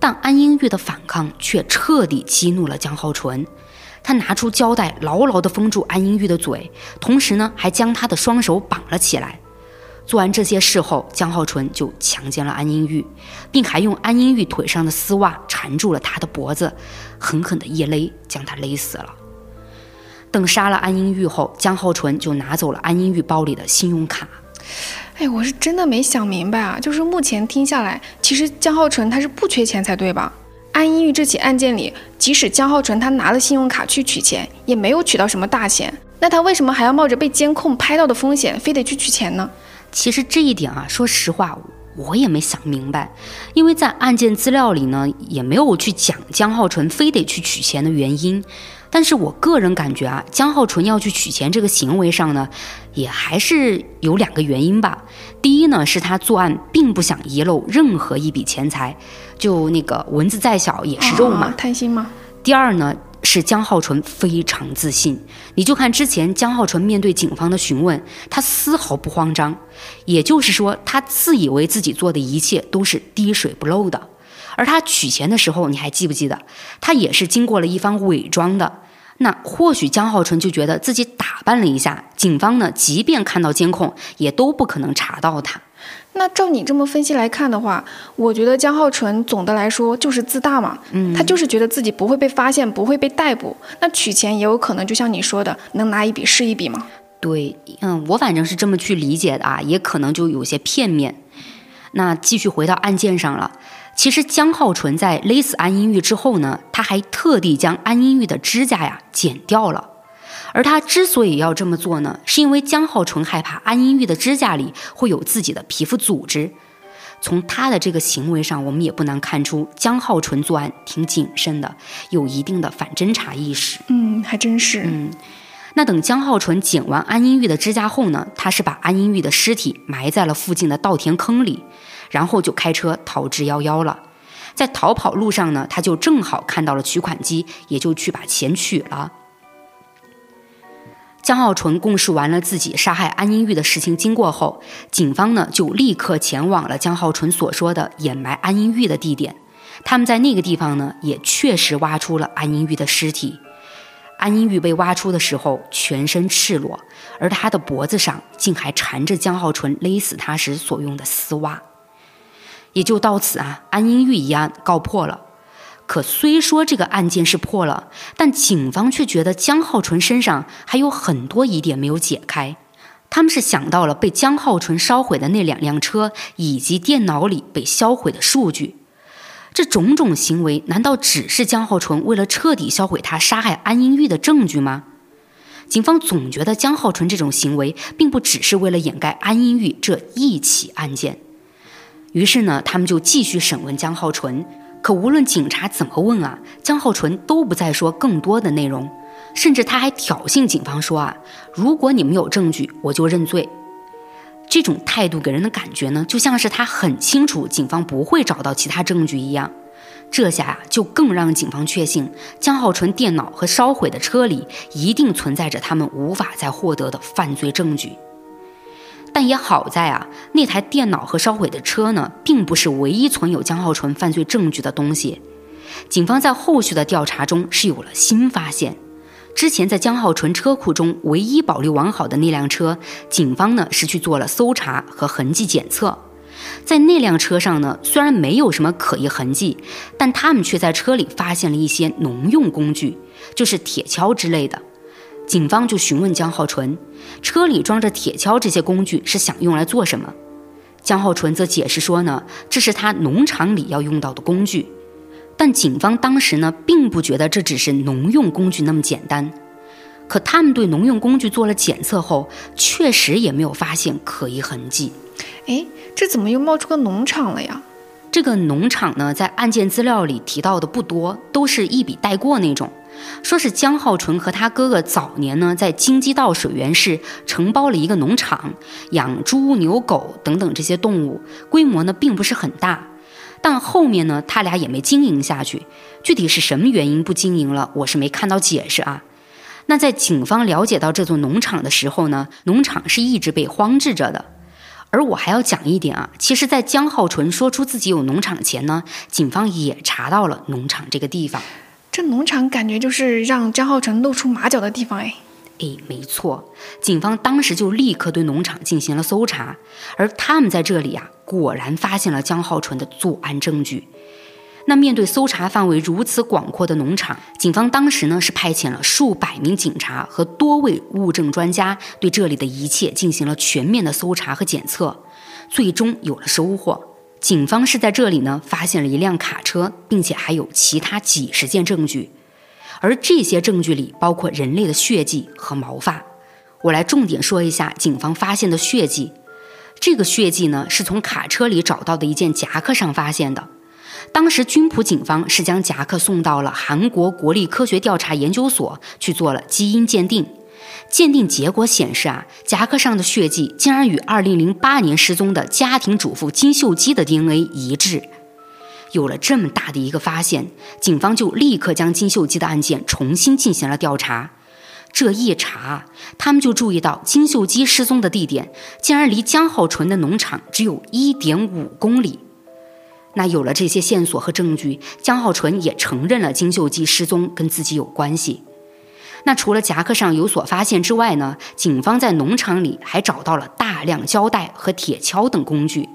但安英玉的反抗却彻底激怒了江浩纯，他拿出胶带牢牢地封住安英玉的嘴，同时呢还将她的双手绑了起来。做完这些事后，江浩纯就强奸了安英玉，并还用安英玉腿上的丝袜缠住了她的脖子，狠狠地一勒，将她勒死了。等杀了安英玉后，江浩纯就拿走了安英玉包里的信用卡。哎，我是真的没想明白啊！就是目前听下来，其实江浩纯他是不缺钱才对吧？安英玉这起案件里，即使江浩纯他拿了信用卡去取钱，也没有取到什么大钱，那他为什么还要冒着被监控拍到的风险，非得去取钱呢？其实这一点啊，说实话，我也没想明白，因为在案件资料里呢，也没有去讲江浩纯非得去取钱的原因。但是我个人感觉啊，江浩纯要去取钱这个行为上呢，也还是有两个原因吧。第一呢，是他作案并不想遗漏任何一笔钱财，就那个蚊子再小也是肉嘛，贪心吗？第二呢？是江浩纯非常自信，你就看之前江浩纯面对警方的询问，他丝毫不慌张，也就是说，他自以为自己做的一切都是滴水不漏的。而他取钱的时候，你还记不记得，他也是经过了一番伪装的。那或许江浩纯就觉得自己打扮了一下，警方呢，即便看到监控，也都不可能查到他。那照你这么分析来看的话，我觉得江浩纯总的来说就是自大嘛，嗯，他就是觉得自己不会被发现，不会被逮捕。那取钱也有可能，就像你说的，能拿一笔是一笔嘛。对，嗯，我反正是这么去理解的啊，也可能就有些片面。那继续回到案件上了，其实江浩纯在勒死安英玉之后呢，他还特地将安英玉的指甲呀剪掉了。而他之所以要这么做呢，是因为江浩纯害怕安英玉的指甲里会有自己的皮肤组织。从他的这个行为上，我们也不难看出江浩纯作案挺谨慎的，有一定的反侦查意识。嗯，还真是。嗯，那等江浩纯剪完安英玉的指甲后呢，他是把安英玉的尸体埋在了附近的稻田坑里，然后就开车逃之夭夭了。在逃跑路上呢，他就正好看到了取款机，也就去把钱取了。江浩纯供述完了自己杀害安英玉的事情经过后，警方呢就立刻前往了江浩纯所说的掩埋安英玉的地点。他们在那个地方呢，也确实挖出了安英玉的尸体。安英玉被挖出的时候，全身赤裸，而她的脖子上竟还缠着江浩纯勒死她时所用的丝袜。也就到此啊，安英玉一案告破了。可虽说这个案件是破了，但警方却觉得江浩纯身上还有很多疑点没有解开。他们是想到了被江浩纯烧毁的那两辆车，以及电脑里被销毁的数据。这种种行为，难道只是江浩纯为了彻底销毁他杀害安英玉的证据吗？警方总觉得江浩纯这种行为，并不只是为了掩盖安英玉这一起案件。于是呢，他们就继续审问江浩纯。可无论警察怎么问啊，江浩纯都不再说更多的内容，甚至他还挑衅警方说啊，如果你们有证据，我就认罪。这种态度给人的感觉呢，就像是他很清楚警方不会找到其他证据一样。这下呀，就更让警方确信江浩纯电脑和烧毁的车里一定存在着他们无法再获得的犯罪证据。但也好在啊，那台电脑和烧毁的车呢，并不是唯一存有江浩纯犯罪证据的东西。警方在后续的调查中是有了新发现。之前在江浩纯车库中唯一保留完好的那辆车，警方呢是去做了搜查和痕迹检测。在那辆车上呢，虽然没有什么可疑痕迹，但他们却在车里发现了一些农用工具，就是铁锹之类的。警方就询问江浩纯，车里装着铁锹这些工具是想用来做什么？江浩纯则解释说呢，这是他农场里要用到的工具。但警方当时呢，并不觉得这只是农用工具那么简单。可他们对农用工具做了检测后，确实也没有发现可疑痕迹。哎，这怎么又冒出个农场了呀？这个农场呢，在案件资料里提到的不多，都是一笔带过那种。说是江浩纯和他哥哥早年呢在京畿道水源市承包了一个农场，养猪、牛、狗等等这些动物，规模呢并不是很大。但后面呢他俩也没经营下去，具体是什么原因不经营了，我是没看到解释啊。那在警方了解到这座农场的时候呢，农场是一直被荒置着的。而我还要讲一点啊，其实，在江浩纯说出自己有农场前呢，警方也查到了农场这个地方。这农场感觉就是让江浩辰露出马脚的地方哎。哎，没错，警方当时就立刻对农场进行了搜查，而他们在这里啊，果然发现了江浩纯的作案证据。那面对搜查范围如此广阔的农场，警方当时呢是派遣了数百名警察和多位物证专家，对这里的一切进行了全面的搜查和检测，最终有了收获。警方是在这里呢发现了一辆卡车，并且还有其他几十件证据，而这些证据里包括人类的血迹和毛发。我来重点说一下警方发现的血迹。这个血迹呢是从卡车里找到的一件夹克上发现的。当时，军普警方是将夹克送到了韩国国立科学调查研究所去做了基因鉴定，鉴定结果显示啊，夹克上的血迹竟然与2008年失踪的家庭主妇金秀基的 DNA 一致。有了这么大的一个发现，警方就立刻将金秀基的案件重新进行了调查。这一查，他们就注意到金秀基失踪的地点竟然离江浩纯的农场只有一点五公里。那有了这些线索和证据，江浩纯也承认了金秀基失踪跟自己有关系。那除了夹克上有所发现之外呢？警方在农场里还找到了大量胶带和铁锹等工具。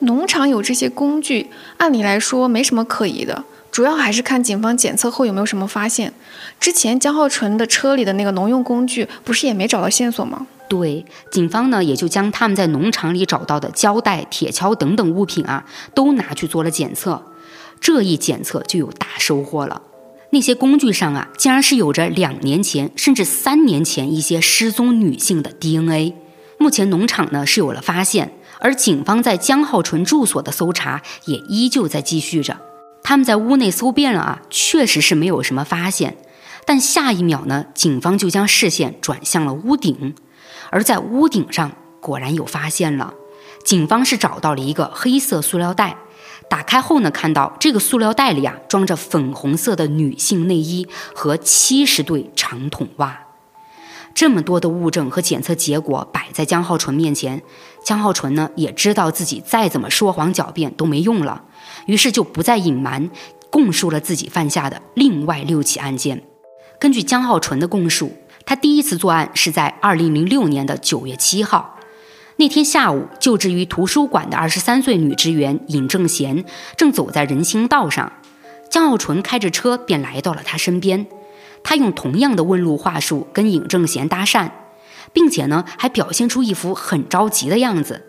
农场有这些工具，按理来说没什么可疑的。主要还是看警方检测后有没有什么发现。之前江浩纯的车里的那个农用工具，不是也没找到线索吗？对，警方呢也就将他们在农场里找到的胶带、铁锹等等物品啊，都拿去做了检测。这一检测就有大收获了，那些工具上啊，竟然是有着两年前甚至三年前一些失踪女性的 DNA。目前农场呢是有了发现，而警方在江浩纯住所的搜查也依旧在继续着。他们在屋内搜遍了啊，确实是没有什么发现。但下一秒呢，警方就将视线转向了屋顶。而在屋顶上果然有发现了，警方是找到了一个黑色塑料袋，打开后呢，看到这个塑料袋里啊装着粉红色的女性内衣和七十对长筒袜。这么多的物证和检测结果摆在江浩纯面前，江浩纯呢也知道自己再怎么说谎狡辩都没用了，于是就不再隐瞒，供述了自己犯下的另外六起案件。根据江浩纯的供述。他第一次作案是在二零零六年的九月七号，那天下午，就职于图书馆的二十三岁女职员尹正贤正走在人行道上，江浩纯开着车便来到了她身边，他用同样的问路话术跟尹正贤搭讪，并且呢还表现出一副很着急的样子。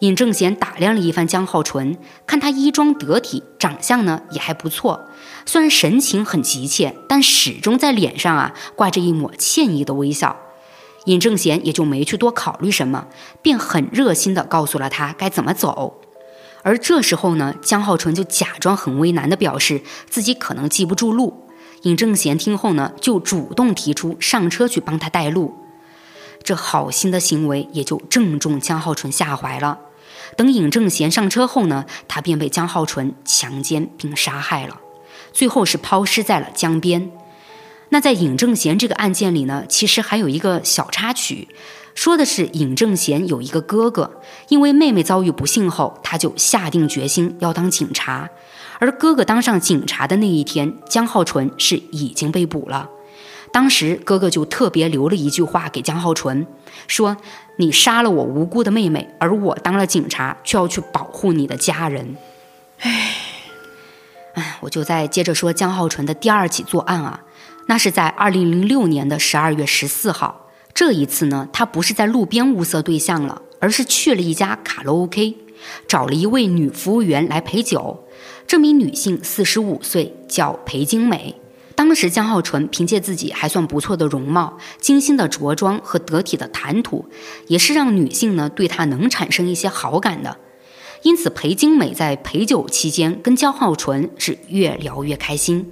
尹正贤打量了一番江浩纯，看他衣装得体，长相呢也还不错。虽然神情很急切，但始终在脸上啊挂着一抹歉意的微笑。尹正贤也就没去多考虑什么，便很热心地告诉了他该怎么走。而这时候呢，江浩纯就假装很为难地表示自己可能记不住路。尹正贤听后呢，就主动提出上车去帮他带路。这好心的行为也就正中江浩纯下怀了。等尹正贤上车后呢，他便被江浩纯强奸并杀害了，最后是抛尸在了江边。那在尹正贤这个案件里呢，其实还有一个小插曲，说的是尹正贤有一个哥哥，因为妹妹遭遇不幸后，他就下定决心要当警察。而哥哥当上警察的那一天，江浩纯是已经被捕了。当时哥哥就特别留了一句话给江浩纯，说：“你杀了我无辜的妹妹，而我当了警察，却要去保护你的家人。”唉，唉，我就再接着说江浩纯的第二起作案啊，那是在二零零六年的十二月十四号。这一次呢，他不是在路边物色对象了，而是去了一家卡拉 OK，找了一位女服务员来陪酒。这名女性四十五岁，叫裴金美。当时江浩纯凭借自己还算不错的容貌、精心的着装和得体的谈吐，也是让女性呢对他能产生一些好感的。因此，裴金美在陪酒期间跟江浩纯是越聊越开心。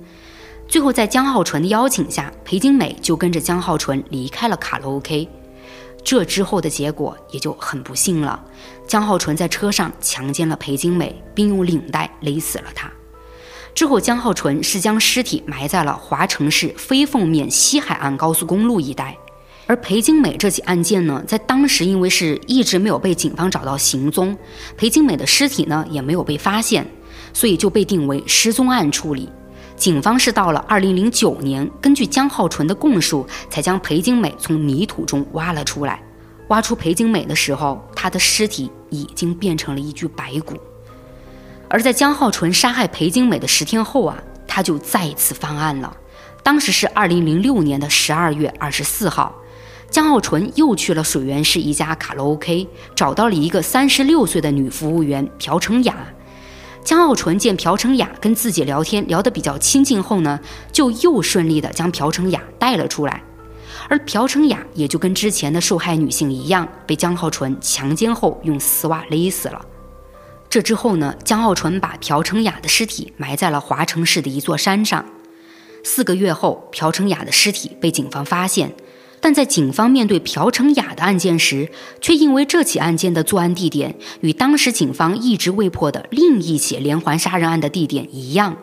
最后在江浩纯的邀请下，裴金美就跟着江浩纯离开了卡拉 OK。这之后的结果也就很不幸了，江浩纯在车上强奸了裴金美，并用领带勒死了她。之后，江浩纯是将尸体埋在了华城市飞凤面西海岸高速公路一带。而裴金美这起案件呢，在当时因为是一直没有被警方找到行踪，裴金美的尸体呢也没有被发现，所以就被定为失踪案处理。警方是到了2009年，根据江浩纯的供述，才将裴精美从泥土中挖了出来。挖出裴精美的时候，她的尸体已经变成了一具白骨。而在江浩纯杀害裴精美的十天后啊，他就再次翻案了。当时是二零零六年的十二月二十四号，江浩纯又去了水源市一家卡拉 OK，找到了一个三十六岁的女服务员朴成雅。江浩纯见朴成雅跟自己聊天聊得比较亲近后呢，就又顺利的将朴成雅带了出来。而朴成雅也就跟之前的受害女性一样，被江浩纯强奸后用丝袜勒死了。这之后呢，江浩纯把朴成雅的尸体埋在了华城市的一座山上。四个月后，朴成雅的尸体被警方发现，但在警方面对朴成雅的案件时，却因为这起案件的作案地点与当时警方一直未破的另一起连环杀人案的地点一样，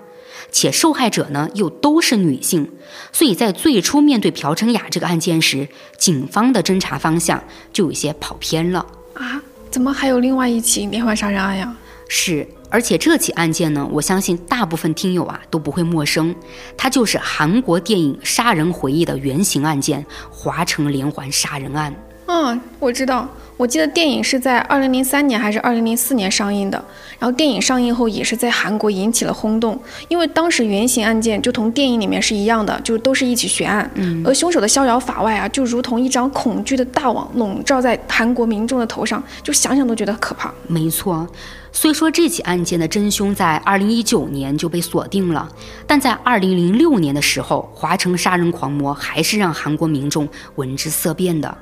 且受害者呢又都是女性，所以在最初面对朴成雅这个案件时，警方的侦查方向就有些跑偏了啊。怎么还有另外一起连环杀人案呀？是，而且这起案件呢，我相信大部分听友啊都不会陌生，它就是韩国电影《杀人回忆》的原型案件——华城连环杀人案。嗯，我知道。我记得电影是在二零零三年还是二零零四年上映的，然后电影上映后也是在韩国引起了轰动，因为当时原型案件就同电影里面是一样的，就都是一起悬案，嗯，而凶手的逍遥法外啊，就如同一张恐惧的大网笼罩在韩国民众的头上，就想想都觉得可怕。没错，虽说这起案件的真凶在二零一九年就被锁定了，但在二零零六年的时候，华城杀人狂魔还是让韩国民众闻之色变的。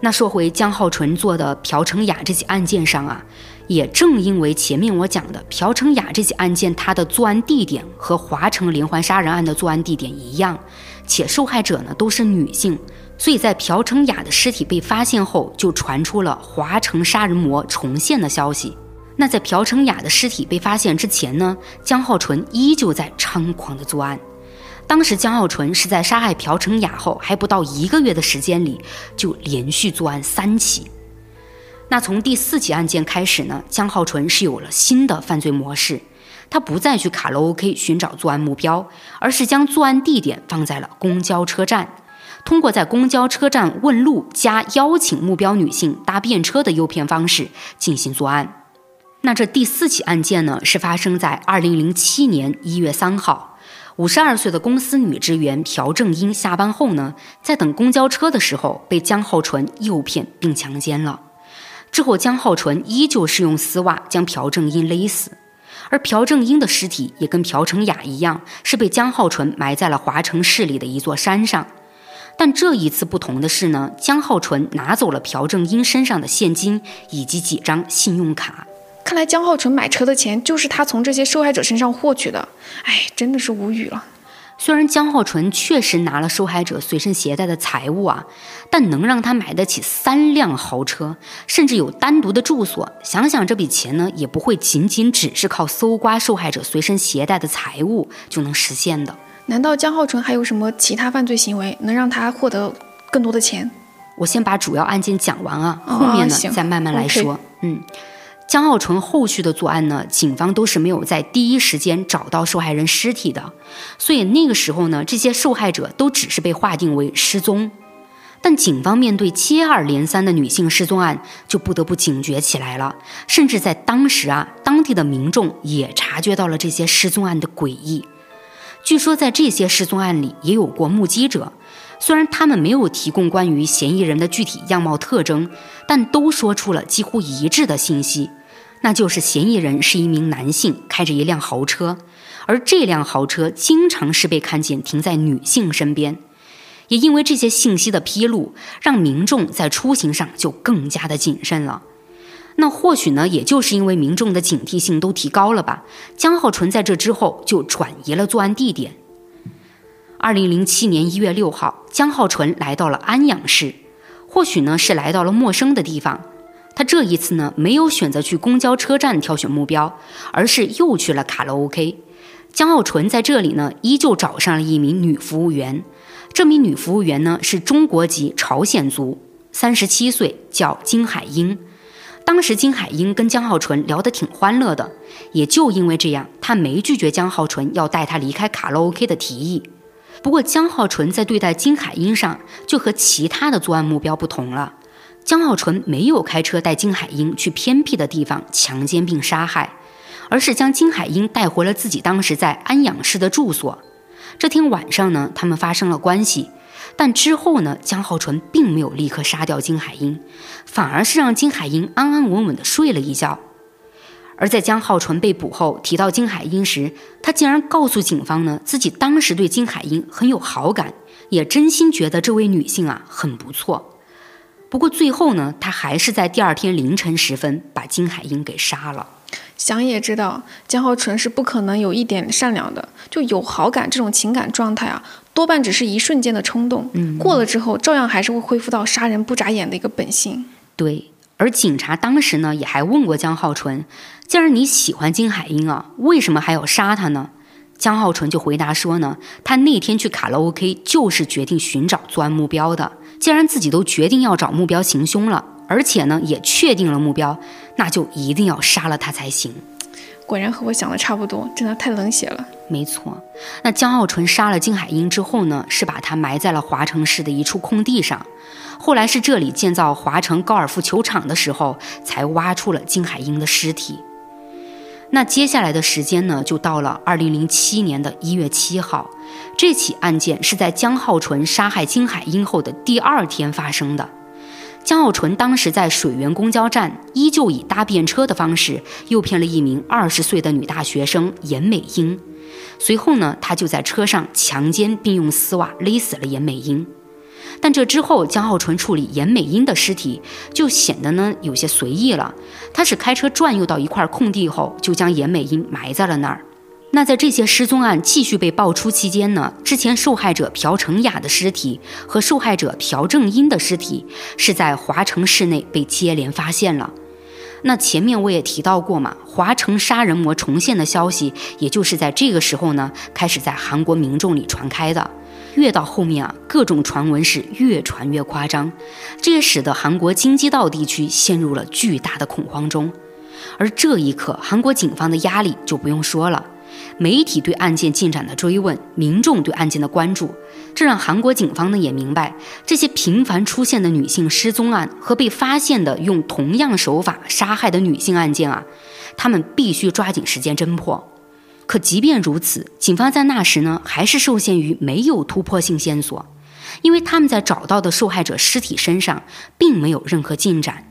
那说回江浩纯做的朴成雅这起案件上啊，也正因为前面我讲的朴成雅这起案件，它的作案地点和华城连环杀人案的作案地点一样，且受害者呢都是女性，所以在朴成雅的尸体被发现后，就传出了华城杀人魔重现的消息。那在朴成雅的尸体被发现之前呢，江浩纯依旧在猖狂的作案。当时江浩纯是在杀害朴成雅后，还不到一个月的时间里，就连续作案三起。那从第四起案件开始呢，江浩纯是有了新的犯罪模式，他不再去卡拉 OK 寻找作案目标，而是将作案地点放在了公交车站，通过在公交车站问路加邀请目标女性搭便车的诱骗方式进行作案。那这第四起案件呢，是发生在二零零七年一月三号。五十二岁的公司女职员朴正英下班后呢，在等公交车的时候被江浩纯诱骗并强奸了。之后，江浩纯依旧是用丝袜将朴正英勒死，而朴正英的尸体也跟朴成雅一样，是被江浩纯埋在了华城市里的一座山上。但这一次不同的是呢，江浩纯拿走了朴正英身上的现金以及几张信用卡。看来江浩纯买车的钱就是他从这些受害者身上获取的，哎，真的是无语了。虽然江浩纯确实拿了受害者随身携带的财物啊，但能让他买得起三辆豪车，甚至有单独的住所，想想这笔钱呢，也不会仅仅只是靠搜刮受害者随身携带的财物就能实现的。难道江浩纯还有什么其他犯罪行为能让他获得更多的钱？我先把主要案件讲完啊，后面呢再慢慢来说。嗯。江浩纯后续的作案呢，警方都是没有在第一时间找到受害人尸体的，所以那个时候呢，这些受害者都只是被划定为失踪。但警方面对接二连三的女性失踪案，就不得不警觉起来了。甚至在当时啊，当地的民众也察觉到了这些失踪案的诡异。据说在这些失踪案里，也有过目击者。虽然他们没有提供关于嫌疑人的具体样貌特征，但都说出了几乎一致的信息，那就是嫌疑人是一名男性，开着一辆豪车，而这辆豪车经常是被看见停在女性身边。也因为这些信息的披露，让民众在出行上就更加的谨慎了。那或许呢，也就是因为民众的警惕性都提高了吧，江浩纯在这之后就转移了作案地点。二零零七年一月六号，江浩纯来到了安阳市，或许呢是来到了陌生的地方。他这一次呢没有选择去公交车站挑选目标，而是又去了卡拉 OK。江浩纯在这里呢依旧找上了一名女服务员，这名女服务员呢是中国籍朝鲜族，三十七岁，叫金海英。当时金海英跟江浩纯聊得挺欢乐的，也就因为这样，他没拒绝江浩纯要带他离开卡拉 OK 的提议。不过江浩纯在对待金海英上就和其他的作案目标不同了，江浩纯没有开车带金海英去偏僻的地方强奸并杀害，而是将金海英带回了自己当时在安阳市的住所。这天晚上呢，他们发生了关系。但之后呢，江浩纯并没有立刻杀掉金海英，反而是让金海英安安稳稳地睡了一觉。而在江浩纯被捕后提到金海英时，他竟然告诉警方呢，自己当时对金海英很有好感，也真心觉得这位女性啊很不错。不过最后呢，他还是在第二天凌晨时分把金海英给杀了。想也知道，江浩纯是不可能有一点善良的，就有好感这种情感状态啊。多半只是一瞬间的冲动，嗯过了之后，照样还是会恢复到杀人不眨眼的一个本性。对，而警察当时呢，也还问过江浩纯：“既然你喜欢金海英啊，为什么还要杀她呢？”江浩纯就回答说呢：“他那天去卡拉 OK 就是决定寻找作案目标的。既然自己都决定要找目标行凶了，而且呢也确定了目标，那就一定要杀了他才行。”果然和我想的差不多，真的太冷血了。没错，那江浩纯杀了金海英之后呢，是把她埋在了华城市的一处空地上。后来是这里建造华城高尔夫球场的时候，才挖出了金海英的尸体。那接下来的时间呢，就到了二零零七年的一月七号，这起案件是在江浩纯杀害金海英后的第二天发生的。江浩纯当时在水源公交站，依旧以搭便车的方式诱骗了一名二十岁的女大学生严美英。随后呢，他就在车上强奸并用丝袜勒死了严美英。但这之后，江浩纯处理严美英的尸体就显得呢有些随意了。他是开车转悠到一块空地后，就将严美英埋在了那儿。那在这些失踪案继续被爆出期间呢，之前受害者朴成雅的尸体和受害者朴正英的尸体是在华城市内被接连发现了。那前面我也提到过嘛，华城杀人魔重现的消息，也就是在这个时候呢，开始在韩国民众里传开的。越到后面啊，各种传闻是越传越夸张，这也使得韩国京畿道地区陷入了巨大的恐慌中。而这一刻，韩国警方的压力就不用说了。媒体对案件进展的追问，民众对案件的关注，这让韩国警方呢也明白，这些频繁出现的女性失踪案和被发现的用同样手法杀害的女性案件啊，他们必须抓紧时间侦破。可即便如此，警方在那时呢还是受限于没有突破性线索，因为他们在找到的受害者尸体身上并没有任何进展。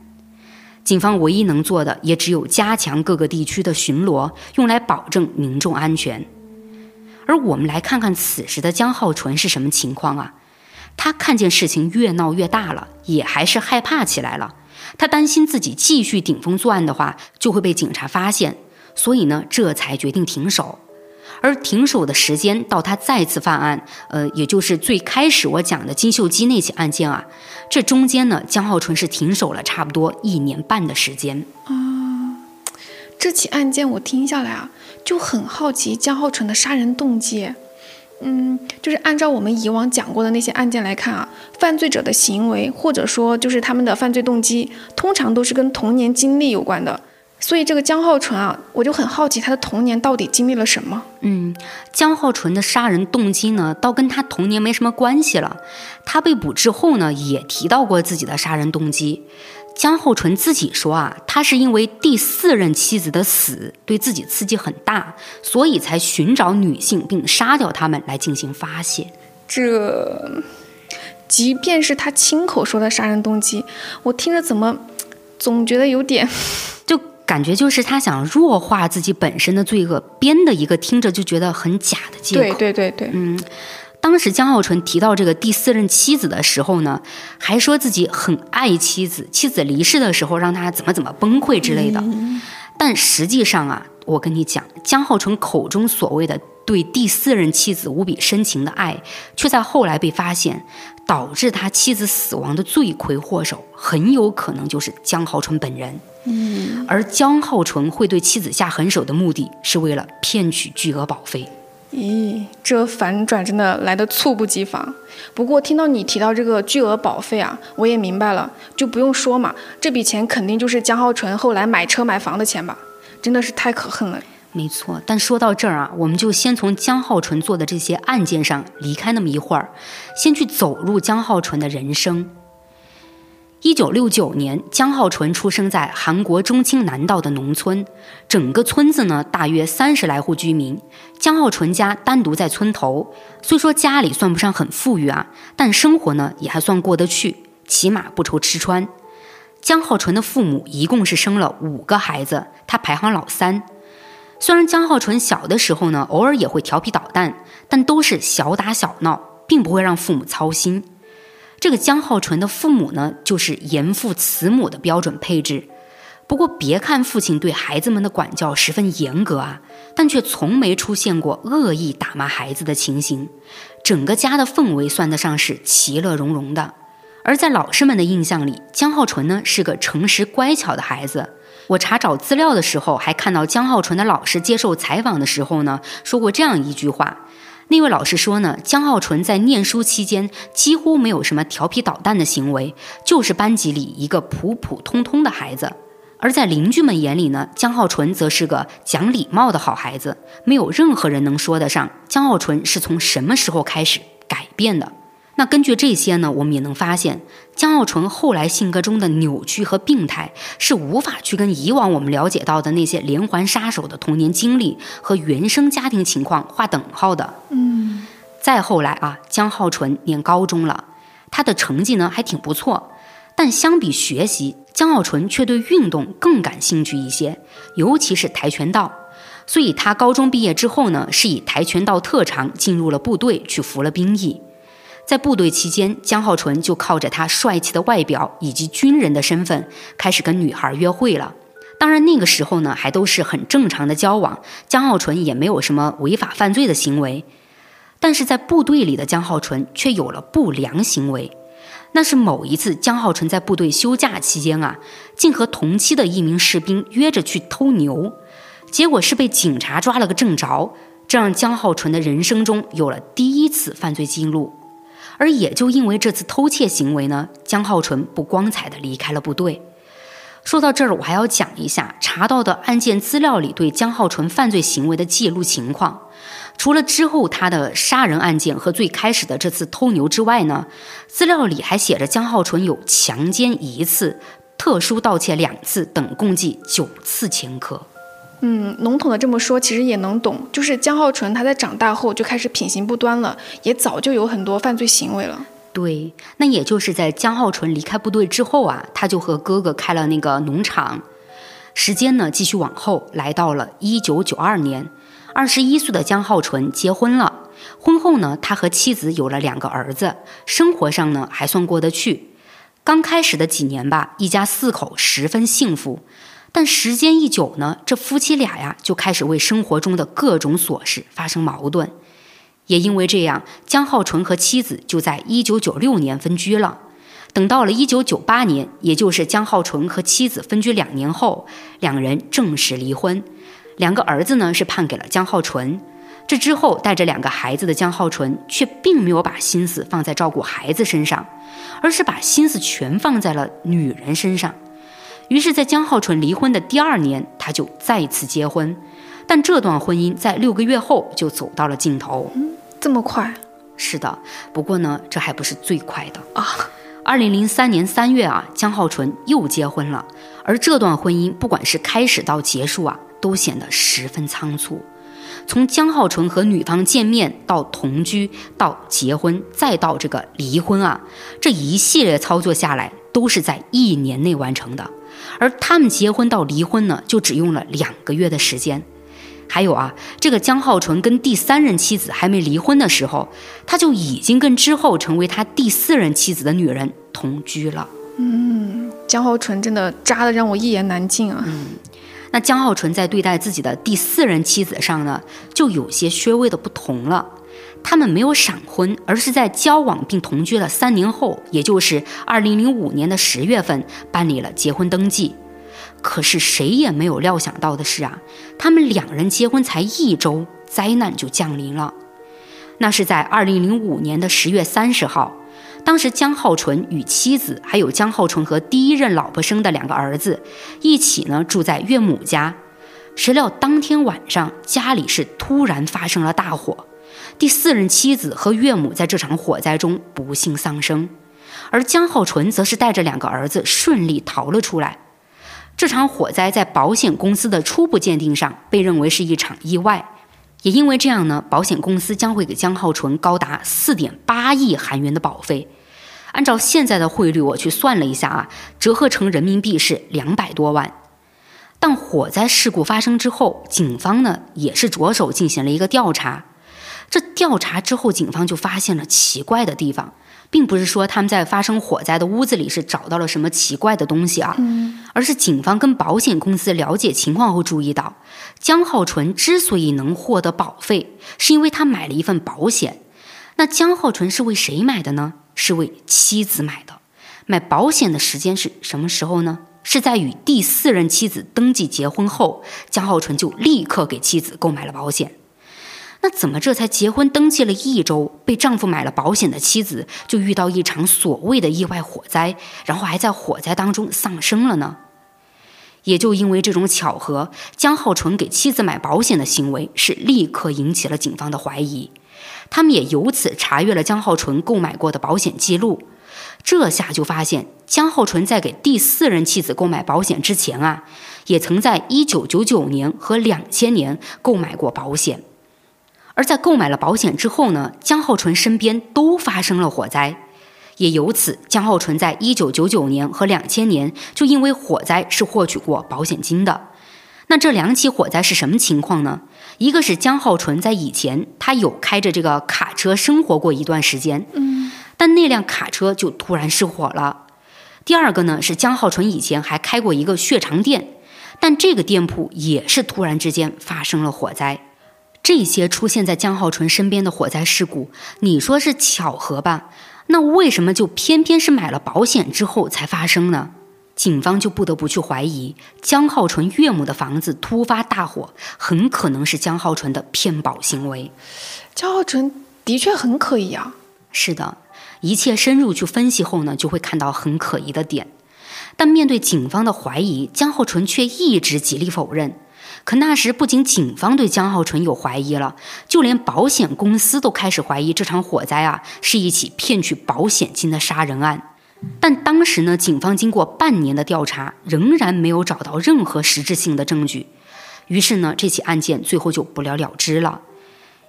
警方唯一能做的也只有加强各个地区的巡逻，用来保证民众安全。而我们来看看此时的江浩纯是什么情况啊？他看见事情越闹越大了，也还是害怕起来了。他担心自己继续顶风作案的话，就会被警察发现，所以呢，这才决定停手。而停手的时间到他再次犯案，呃，也就是最开始我讲的金秀基那起案件啊，这中间呢，江浩纯是停手了差不多一年半的时间啊。这起案件我听下来啊，就很好奇江浩纯的杀人动机。嗯，就是按照我们以往讲过的那些案件来看啊，犯罪者的行为或者说就是他们的犯罪动机，通常都是跟童年经历有关的。所以这个江浩纯啊，我就很好奇他的童年到底经历了什么。嗯，江浩纯的杀人动机呢，倒跟他童年没什么关系了。他被捕之后呢，也提到过自己的杀人动机。江浩纯自己说啊，他是因为第四任妻子的死对自己刺激很大，所以才寻找女性并杀掉他们来进行发泄。这，即便是他亲口说的杀人动机，我听着怎么总觉得有点。感觉就是他想弱化自己本身的罪恶，编的一个听着就觉得很假的借口。对对对对，嗯，当时江浩纯提到这个第四任妻子的时候呢，还说自己很爱妻子，妻子离世的时候让他怎么怎么崩溃之类的。但实际上啊，我跟你讲，江浩纯口中所谓的对第四任妻子无比深情的爱，却在后来被发现，导致他妻子死亡的罪魁祸首，很有可能就是江浩纯本人。嗯，而江浩纯会对妻子下狠手的目的，是为了骗取巨额保费。咦，这反转真的来得猝不及防。不过听到你提到这个巨额保费啊，我也明白了，就不用说嘛，这笔钱肯定就是江浩纯后来买车买房的钱吧？真的是太可恨了。没错，但说到这儿啊，我们就先从江浩纯做的这些案件上离开那么一会儿，先去走入江浩纯的人生。一九六九年，江浩纯出生在韩国中青南道的农村，整个村子呢大约三十来户居民。江浩纯家单独在村头，虽说家里算不上很富裕啊，但生活呢也还算过得去，起码不愁吃穿。江浩纯的父母一共是生了五个孩子，他排行老三。虽然江浩纯小的时候呢，偶尔也会调皮捣蛋，但都是小打小闹，并不会让父母操心。这个江浩纯的父母呢，就是严父慈母的标准配置。不过，别看父亲对孩子们的管教十分严格啊，但却从没出现过恶意打骂孩子的情形。整个家的氛围算得上是其乐融融的。而在老师们的印象里，江浩纯呢是个诚实乖巧的孩子。我查找资料的时候，还看到江浩纯的老师接受采访的时候呢，说过这样一句话。那位老师说呢，江浩纯在念书期间几乎没有什么调皮捣蛋的行为，就是班级里一个普普通通的孩子。而在邻居们眼里呢，江浩纯则是个讲礼貌的好孩子，没有任何人能说得上江浩纯是从什么时候开始改变的。那根据这些呢，我们也能发现，江浩纯后来性格中的扭曲和病态，是无法去跟以往我们了解到的那些连环杀手的童年经历和原生家庭情况划等号的。嗯，再后来啊，江浩纯念高中了，他的成绩呢还挺不错，但相比学习，江浩纯却对运动更感兴趣一些，尤其是跆拳道。所以他高中毕业之后呢，是以跆拳道特长进入了部队，去服了兵役。在部队期间，江浩纯就靠着他帅气的外表以及军人的身份，开始跟女孩约会了。当然，那个时候呢，还都是很正常的交往，江浩纯也没有什么违法犯罪的行为。但是在部队里的江浩纯却有了不良行为。那是某一次，江浩纯在部队休假期间啊，竟和同期的一名士兵约着去偷牛，结果是被警察抓了个正着，这让江浩纯的人生中有了第一次犯罪记录。而也就因为这次偷窃行为呢，江浩纯不光彩的离开了部队。说到这儿，我还要讲一下查到的案件资料里对江浩纯犯罪行为的记录情况。除了之后他的杀人案件和最开始的这次偷牛之外呢，资料里还写着江浩纯有强奸一次、特殊盗窃两次等，共计九次前科。嗯，笼统的这么说，其实也能懂。就是江浩纯他在长大后就开始品行不端了，也早就有很多犯罪行为了。对，那也就是在江浩纯离开部队之后啊，他就和哥哥开了那个农场。时间呢，继续往后，来到了一九九二年，二十一岁的江浩纯结婚了。婚后呢，他和妻子有了两个儿子，生活上呢还算过得去。刚开始的几年吧，一家四口十分幸福。但时间一久呢，这夫妻俩呀就开始为生活中的各种琐事发生矛盾。也因为这样，江浩纯和妻子就在一九九六年分居了。等到了一九九八年，也就是江浩纯和妻子分居两年后，两人正式离婚。两个儿子呢是判给了江浩纯。这之后，带着两个孩子的江浩纯却并没有把心思放在照顾孩子身上，而是把心思全放在了女人身上。于是，在江浩纯离婚的第二年，他就再次结婚，但这段婚姻在六个月后就走到了尽头。嗯，这么快？是的。不过呢，这还不是最快的啊。二零零三年三月啊，江浩纯又结婚了，而这段婚姻不管是开始到结束啊，都显得十分仓促。从江浩纯和女方见面到同居到结婚再到这个离婚啊，这一系列操作下来，都是在一年内完成的。而他们结婚到离婚呢，就只用了两个月的时间。还有啊，这个江浩纯跟第三任妻子还没离婚的时候，他就已经跟之后成为他第四任妻子的女人同居了。嗯，江浩纯真的渣的让我一言难尽啊。嗯，那江浩纯在对待自己的第四任妻子上呢，就有些稍微的不同了。他们没有闪婚，而是在交往并同居了三年后，也就是二零零五年的十月份办理了结婚登记。可是谁也没有料想到的是啊，他们两人结婚才一周，灾难就降临了。那是在二零零五年的十月三十号，当时江浩纯与妻子，还有江浩纯和第一任老婆生的两个儿子，一起呢住在岳母家。谁料当天晚上家里是突然发生了大火，第四任妻子和岳母在这场火灾中不幸丧生，而江浩纯则是带着两个儿子顺利逃了出来。这场火灾在保险公司的初步鉴定上被认为是一场意外。也因为这样呢，保险公司将会给江浩纯高达四点八亿韩元的保费。按照现在的汇率，我去算了一下啊，折合成人民币是两百多万。但火灾事故发生之后，警方呢也是着手进行了一个调查。这调查之后，警方就发现了奇怪的地方。并不是说他们在发生火灾的屋子里是找到了什么奇怪的东西啊，而是警方跟保险公司了解情况后注意到，江浩纯之所以能获得保费，是因为他买了一份保险。那江浩纯是为谁买的呢？是为妻子买的。买保险的时间是什么时候呢？是在与第四任妻子登记结婚后，江浩纯就立刻给妻子购买了保险。那怎么这才结婚登记了一周，被丈夫买了保险的妻子就遇到一场所谓的意外火灾，然后还在火灾当中丧生了呢？也就因为这种巧合，江浩纯给妻子买保险的行为是立刻引起了警方的怀疑，他们也由此查阅了江浩纯购买过的保险记录，这下就发现江浩纯在给第四任妻子购买保险之前啊，也曾在一九九九年和两千年购买过保险。而在购买了保险之后呢，江浩纯身边都发生了火灾，也由此，江浩纯在一九九九年和两千年就因为火灾是获取过保险金的。那这两起火灾是什么情况呢？一个是江浩纯在以前他有开着这个卡车生活过一段时间，嗯，但那辆卡车就突然失火了。第二个呢是江浩纯以前还开过一个血肠店，但这个店铺也是突然之间发生了火灾。这些出现在江浩纯身边的火灾事故，你说是巧合吧？那为什么就偏偏是买了保险之后才发生呢？警方就不得不去怀疑江浩纯岳母的房子突发大火，很可能是江浩纯的骗保行为。江浩纯的确很可疑啊。是的，一切深入去分析后呢，就会看到很可疑的点。但面对警方的怀疑，江浩纯却一直极力否认。可那时，不仅警方对江浩纯有怀疑了，就连保险公司都开始怀疑这场火灾啊是一起骗取保险金的杀人案。但当时呢，警方经过半年的调查，仍然没有找到任何实质性的证据。于是呢，这起案件最后就不了了之了。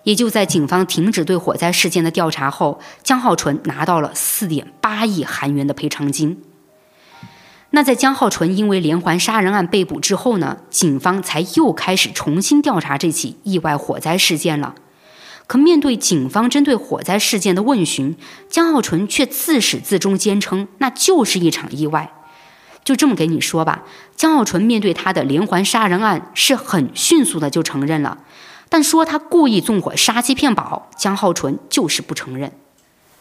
也就在警方停止对火灾事件的调查后，江浩纯拿到了四点八亿韩元的赔偿金。那在江浩纯因为连环杀人案被捕之后呢，警方才又开始重新调查这起意外火灾事件了。可面对警方针对火灾事件的问询，江浩纯却自始至终坚称那就是一场意外。就这么给你说吧，江浩纯面对他的连环杀人案是很迅速的就承认了，但说他故意纵火杀妻骗保，江浩纯就是不承认。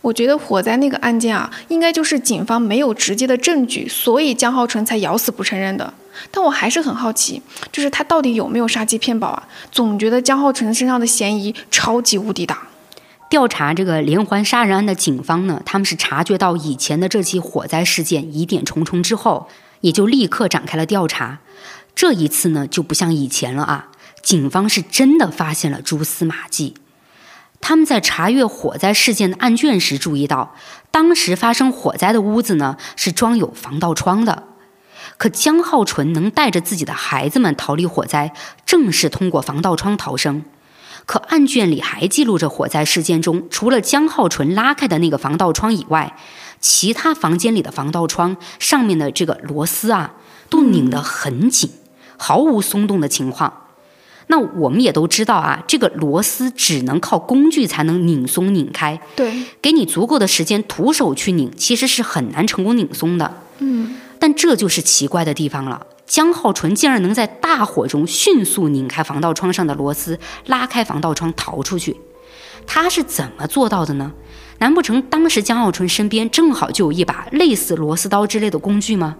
我觉得火灾那个案件啊，应该就是警方没有直接的证据，所以江浩纯才咬死不承认的。但我还是很好奇，就是他到底有没有杀妻骗保啊？总觉得江浩纯身上的嫌疑超级无敌大。调查这个连环杀人案的警方呢，他们是察觉到以前的这起火灾事件疑点重重之后，也就立刻展开了调查。这一次呢，就不像以前了啊，警方是真的发现了蛛丝马迹。他们在查阅火灾事件的案卷时，注意到当时发生火灾的屋子呢是装有防盗窗的。可江浩纯能带着自己的孩子们逃离火灾，正是通过防盗窗逃生。可案卷里还记录着火灾事件中，除了江浩纯拉开的那个防盗窗以外，其他房间里的防盗窗上面的这个螺丝啊，都拧得很紧，毫无松动的情况。那我们也都知道啊，这个螺丝只能靠工具才能拧松拧开。对，给你足够的时间徒手去拧，其实是很难成功拧松的。嗯，但这就是奇怪的地方了，江浩纯竟然能在大火中迅速拧开防盗窗上的螺丝，拉开防盗窗逃出去。他是怎么做到的呢？难不成当时江浩纯身边正好就有一把类似螺丝刀之类的工具吗？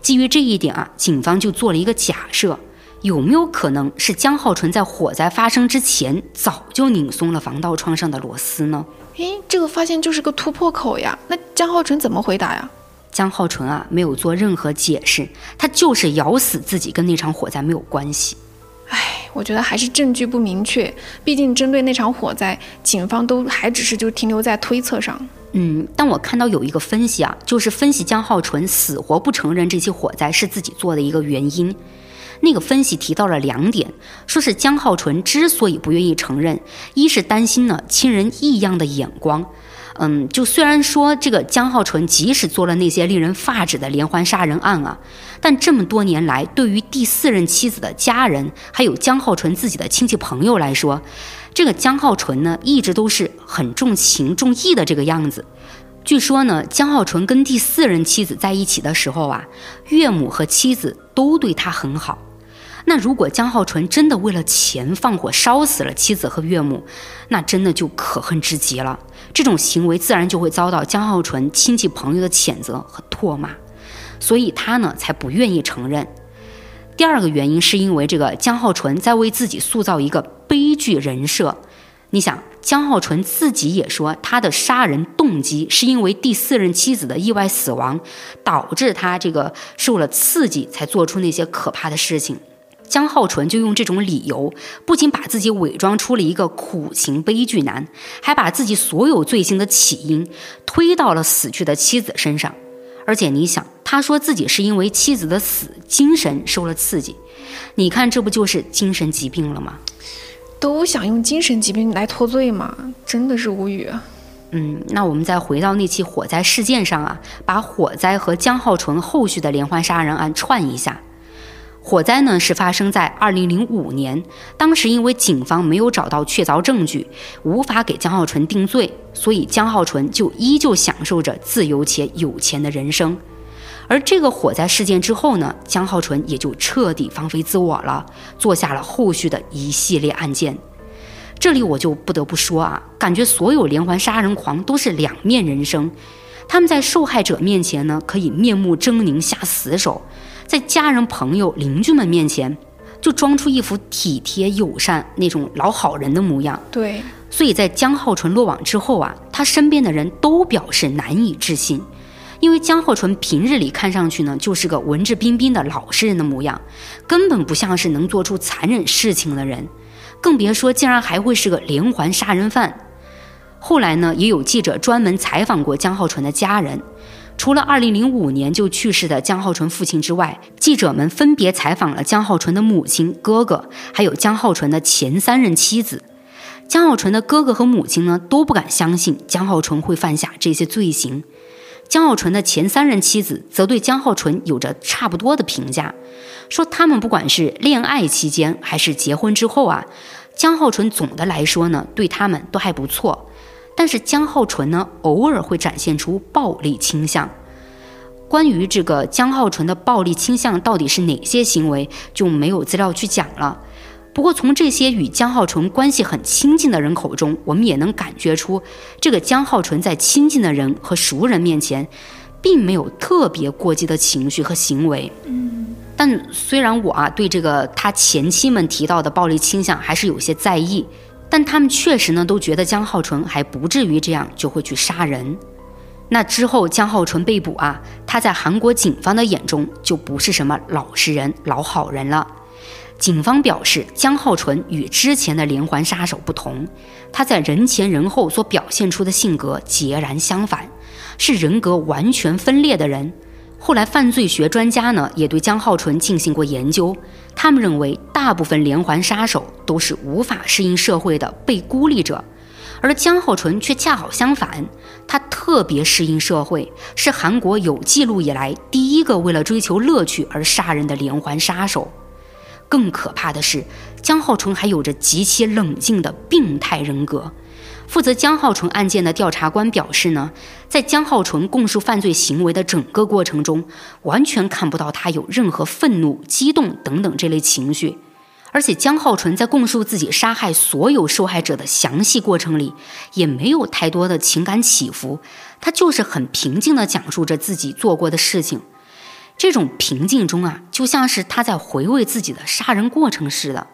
基于这一点啊，警方就做了一个假设：有没有可能是江浩纯在火灾发生之前早就拧松了防盗窗上的螺丝呢？诶，这个发现就是个突破口呀！那江浩纯怎么回答呀？江浩纯啊，没有做任何解释，他就是咬死自己跟那场火灾没有关系。唉，我觉得还是证据不明确，毕竟针对那场火灾，警方都还只是就停留在推测上。嗯，但我看到有一个分析啊，就是分析江浩纯死活不承认这起火灾是自己做的一个原因。那个分析提到了两点，说是江浩纯之所以不愿意承认，一是担心呢亲人异样的眼光。嗯，就虽然说这个江浩纯即使做了那些令人发指的连环杀人案啊，但这么多年来，对于第四任妻子的家人，还有江浩纯自己的亲戚朋友来说，这个江浩纯呢，一直都是很重情重义的这个样子。据说呢，江浩纯跟第四任妻子在一起的时候啊，岳母和妻子都对他很好。那如果江浩纯真的为了钱放火烧死了妻子和岳母，那真的就可恨之极了。这种行为自然就会遭到江浩纯亲戚朋友的谴责和唾骂，所以他呢才不愿意承认。第二个原因是因为这个江浩纯在为自己塑造一个悲剧人设。你想，江浩纯自己也说，他的杀人动机是因为第四任妻子的意外死亡，导致他这个受了刺激才做出那些可怕的事情。江浩纯就用这种理由，不仅把自己伪装出了一个苦情悲剧男，还把自己所有罪行的起因推到了死去的妻子身上。而且你想，他说自己是因为妻子的死精神受了刺激，你看这不就是精神疾病了吗？都想用精神疾病来脱罪吗？真的是无语啊！嗯，那我们再回到那起火灾事件上啊，把火灾和江浩纯后续的连环杀人案串一下。火灾呢是发生在二零零五年，当时因为警方没有找到确凿证据，无法给江浩纯定罪，所以江浩纯就依旧享受着自由且有钱的人生。而这个火灾事件之后呢，江浩纯也就彻底放飞自我了，做下了后续的一系列案件。这里我就不得不说啊，感觉所有连环杀人狂都是两面人生，他们在受害者面前呢可以面目狰狞下死手。在家人、朋友、邻居们面前，就装出一副体贴友善那种老好人的模样。对，所以在江浩纯落网之后啊，他身边的人都表示难以置信，因为江浩纯平日里看上去呢，就是个文质彬彬的老实人的模样，根本不像是能做出残忍事情的人，更别说竟然还会是个连环杀人犯。后来呢，也有记者专门采访过江浩纯的家人。除了2005年就去世的江浩纯父亲之外，记者们分别采访了江浩纯的母亲、哥哥，还有江浩纯的前三任妻子。江浩纯的哥哥和母亲呢，都不敢相信江浩纯会犯下这些罪行。江浩纯的前三任妻子则对江浩纯有着差不多的评价，说他们不管是恋爱期间还是结婚之后啊，江浩纯总的来说呢，对他们都还不错。但是江浩纯呢，偶尔会展现出暴力倾向。关于这个江浩纯的暴力倾向到底是哪些行为，就没有资料去讲了。不过从这些与江浩纯关系很亲近的人口中，我们也能感觉出，这个江浩纯在亲近的人和熟人面前，并没有特别过激的情绪和行为。嗯，但虽然我啊对这个他前妻们提到的暴力倾向还是有些在意。但他们确实呢，都觉得江浩纯还不至于这样就会去杀人。那之后江浩纯被捕啊，他在韩国警方的眼中就不是什么老实人、老好人了。警方表示，江浩纯与之前的连环杀手不同，他在人前人后所表现出的性格截然相反，是人格完全分裂的人。后来，犯罪学专家呢也对江浩纯进行过研究。他们认为，大部分连环杀手都是无法适应社会的被孤立者，而江浩纯却恰好相反，他特别适应社会，是韩国有记录以来第一个为了追求乐趣而杀人的连环杀手。更可怕的是，江浩纯还有着极其冷静的病态人格。负责江浩纯案件的调查官表示呢，在江浩纯供述犯罪行为的整个过程中，完全看不到他有任何愤怒、激动等等这类情绪。而且江浩纯在供述自己杀害所有受害者的详细过程里，也没有太多的情感起伏，他就是很平静地讲述着自己做过的事情。这种平静中啊，就像是他在回味自己的杀人过程似的。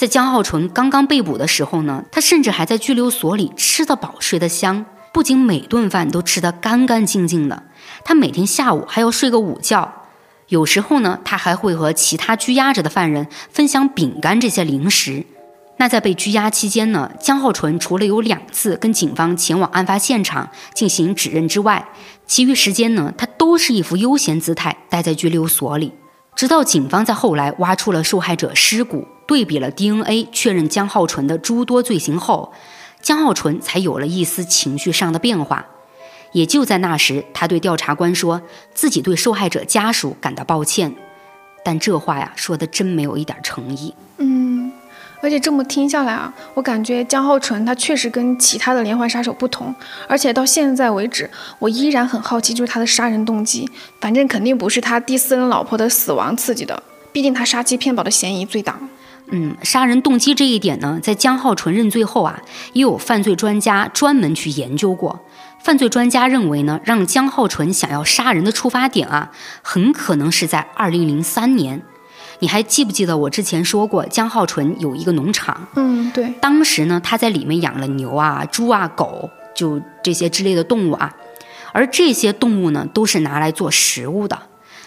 在江浩纯刚刚被捕的时候呢，他甚至还在拘留所里吃得饱、睡得香，不仅每顿饭都吃得干干净净的，他每天下午还要睡个午觉。有时候呢，他还会和其他拘押着的犯人分享饼干这些零食。那在被拘押期间呢，江浩纯除了有两次跟警方前往案发现场进行指认之外，其余时间呢，他都是一副悠闲姿态待在拘留所里。直到警方在后来挖出了受害者尸骨，对比了 DNA，确认江浩纯的诸多罪行后，江浩纯才有了一丝情绪上的变化。也就在那时，他对调查官说自己对受害者家属感到抱歉，但这话呀说的真没有一点诚意。嗯，而且这么听下来啊，我感觉江浩纯他确实跟其他的连环杀手不同，而且到现在为止，我依然很好奇，就是他的杀人动机。反正肯定不是他第四任老婆的死亡刺激的，毕竟他杀妻骗保的嫌疑最大。嗯，杀人动机这一点呢，在江浩纯认罪后啊，也有犯罪专家专门去研究过。犯罪专家认为呢，让江浩纯想要杀人的出发点啊，很可能是在二零零三年。你还记不记得我之前说过，江浩纯有一个农场？嗯，对。当时呢，他在里面养了牛啊、猪啊、狗，就这些之类的动物啊。而这些动物呢，都是拿来做食物的。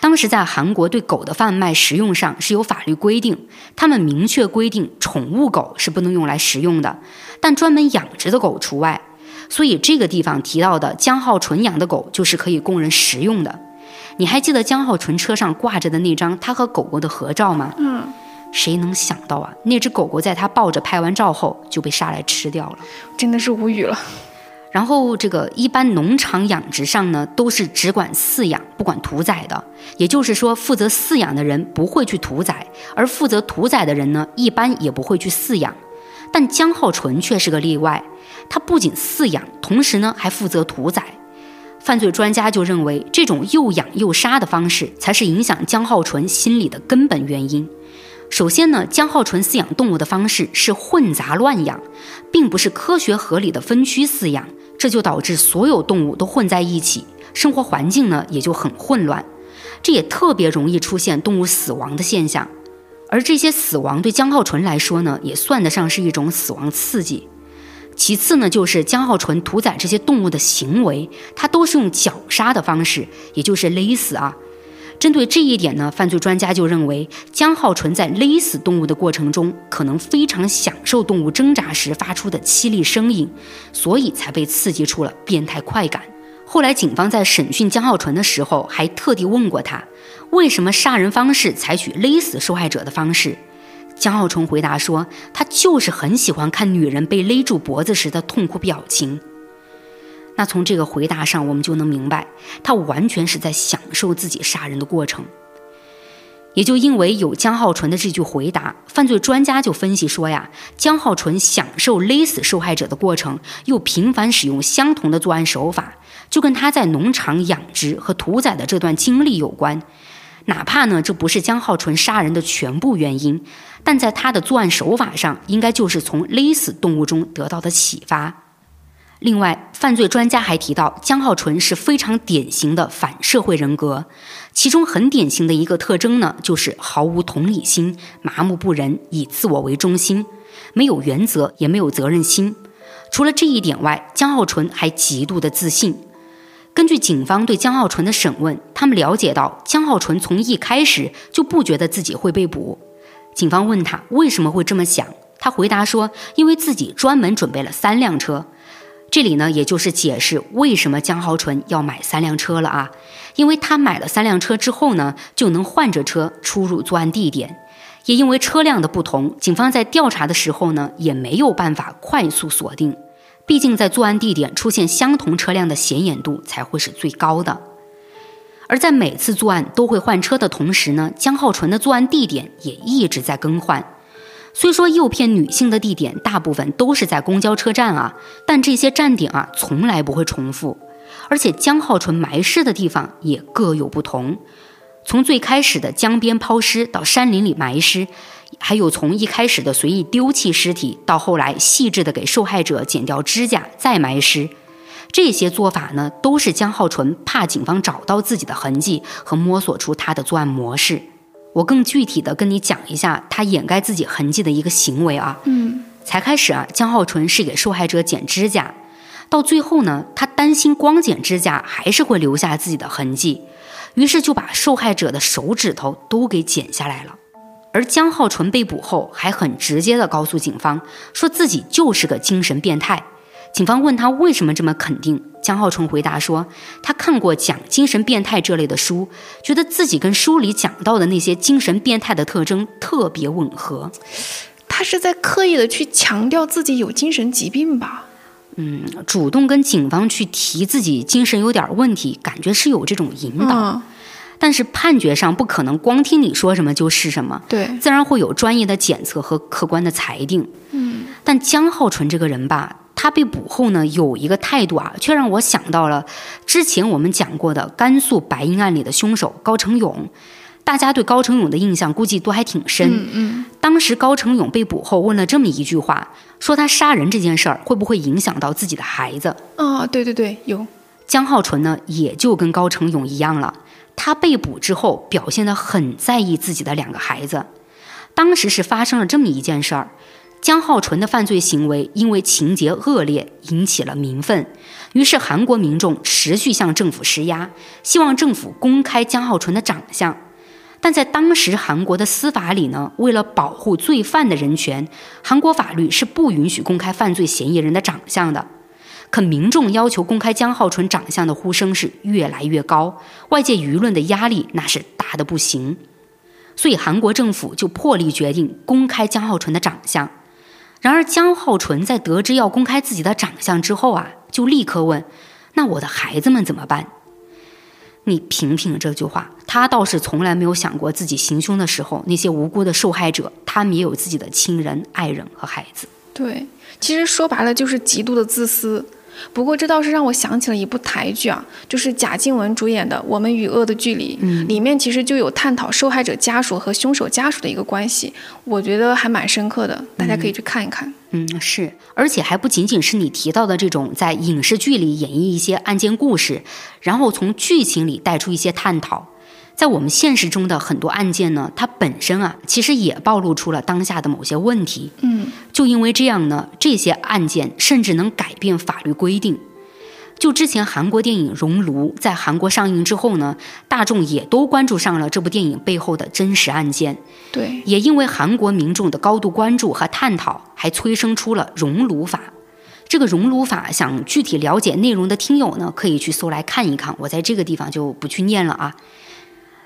当时在韩国对狗的贩卖食用上是有法律规定，他们明确规定宠物狗是不能用来食用的，但专门养殖的狗除外。所以这个地方提到的江浩纯养的狗就是可以供人食用的。你还记得江浩纯车上挂着的那张他和狗狗的合照吗？嗯，谁能想到啊，那只狗狗在他抱着拍完照后就被杀来吃掉了，真的是无语了。然后这个一般农场养殖上呢，都是只管饲养不管屠宰的，也就是说负责饲养的人不会去屠宰，而负责屠宰的人呢，一般也不会去饲养。但江浩纯却是个例外。他不仅饲养，同时呢还负责屠宰。犯罪专家就认为，这种又养又杀的方式才是影响江浩纯心理的根本原因。首先呢，江浩纯饲养动物的方式是混杂乱养，并不是科学合理的分区饲养，这就导致所有动物都混在一起，生活环境呢也就很混乱。这也特别容易出现动物死亡的现象，而这些死亡对江浩纯来说呢，也算得上是一种死亡刺激。其次呢，就是江浩纯屠宰这些动物的行为，他都是用绞杀的方式，也就是勒死啊。针对这一点呢，犯罪专家就认为，江浩纯在勒死动物的过程中，可能非常享受动物挣扎时发出的凄厉声音，所以才被刺激出了变态快感。后来警方在审讯江浩纯的时候，还特地问过他，为什么杀人方式采取勒死受害者的方式。江浩纯回答说：“他就是很喜欢看女人被勒住脖子时的痛苦表情。”那从这个回答上，我们就能明白，他完全是在享受自己杀人的过程。也就因为有江浩纯的这句回答，犯罪专家就分析说呀，江浩纯享受勒死受害者的过程，又频繁使用相同的作案手法，就跟他在农场养殖和屠宰的这段经历有关。哪怕呢，这不是江浩纯杀人的全部原因，但在他的作案手法上，应该就是从勒死动物中得到的启发。另外，犯罪专家还提到，江浩纯是非常典型的反社会人格，其中很典型的一个特征呢，就是毫无同理心、麻木不仁、以自我为中心，没有原则，也没有责任心。除了这一点外，江浩纯还极度的自信。根据警方对江浩纯的审问，他们了解到江浩纯从一开始就不觉得自己会被捕。警方问他为什么会这么想，他回答说：“因为自己专门准备了三辆车。”这里呢，也就是解释为什么江浩纯要买三辆车了啊，因为他买了三辆车之后呢，就能换着车出入作案地点。也因为车辆的不同，警方在调查的时候呢，也没有办法快速锁定。毕竟，在作案地点出现相同车辆的显眼度才会是最高的。而在每次作案都会换车的同时呢，江浩纯的作案地点也一直在更换。虽说诱骗女性的地点大部分都是在公交车站啊，但这些站点啊从来不会重复，而且江浩纯埋尸的地方也各有不同。从最开始的江边抛尸到山林里埋尸，还有从一开始的随意丢弃尸体，到后来细致的给受害者剪掉指甲再埋尸，这些做法呢，都是江浩纯怕警方找到自己的痕迹和摸索出他的作案模式。我更具体的跟你讲一下他掩盖自己痕迹的一个行为啊。嗯，才开始啊，江浩纯是给受害者剪指甲，到最后呢，他担心光剪指甲还是会留下自己的痕迹。于是就把受害者的手指头都给剪下来了，而江浩纯被捕后还很直接的告诉警方，说自己就是个精神变态。警方问他为什么这么肯定，江浩纯回答说，他看过讲精神变态这类的书，觉得自己跟书里讲到的那些精神变态的特征特别吻合。他是在刻意的去强调自己有精神疾病吧？嗯，主动跟警方去提自己精神有点问题，感觉是有这种引导，但是判决上不可能光听你说什么就是什么，对，自然会有专业的检测和客观的裁定。嗯，但江浩纯这个人吧，他被捕后呢，有一个态度啊，却让我想到了之前我们讲过的甘肃白银案里的凶手高成勇。大家对高成勇的印象估计都还挺深。嗯嗯。当时高成勇被捕后问了这么一句话，说他杀人这件事儿会不会影响到自己的孩子？啊，对对对，有。江浩纯呢，也就跟高成勇一样了。他被捕之后，表现得很在意自己的两个孩子。当时是发生了这么一件事儿：江浩纯的犯罪行为因为情节恶劣，引起了民愤。于是韩国民众持续向政府施压，希望政府公开江浩纯的长相。但在当时韩国的司法里呢，为了保护罪犯的人权，韩国法律是不允许公开犯罪嫌疑人的长相的。可民众要求公开江浩纯长相的呼声是越来越高，外界舆论的压力那是大的不行。所以韩国政府就破例决定公开江浩纯的长相。然而江浩纯在得知要公开自己的长相之后啊，就立刻问：“那我的孩子们怎么办？”你品品这句话，他倒是从来没有想过自己行凶的时候，那些无辜的受害者，他们也有自己的亲人、爱人和孩子。对，其实说白了就是极度的自私。不过这倒是让我想起了一部台剧啊，就是贾静雯主演的《我们与恶的距离》，里面其实就有探讨受害者家属和凶手家属的一个关系，我觉得还蛮深刻的，大家可以去看一看。嗯，是，而且还不仅仅是你提到的这种在影视剧里演绎一些案件故事，然后从剧情里带出一些探讨。在我们现实中的很多案件呢，它本身啊，其实也暴露出了当下的某些问题。嗯，就因为这样呢，这些案件甚至能改变法律规定。就之前韩国电影《熔炉》在韩国上映之后呢，大众也都关注上了这部电影背后的真实案件。对，也因为韩国民众的高度关注和探讨，还催生出了熔炉法。这个熔炉法，想具体了解内容的听友呢，可以去搜来看一看。我在这个地方就不去念了啊。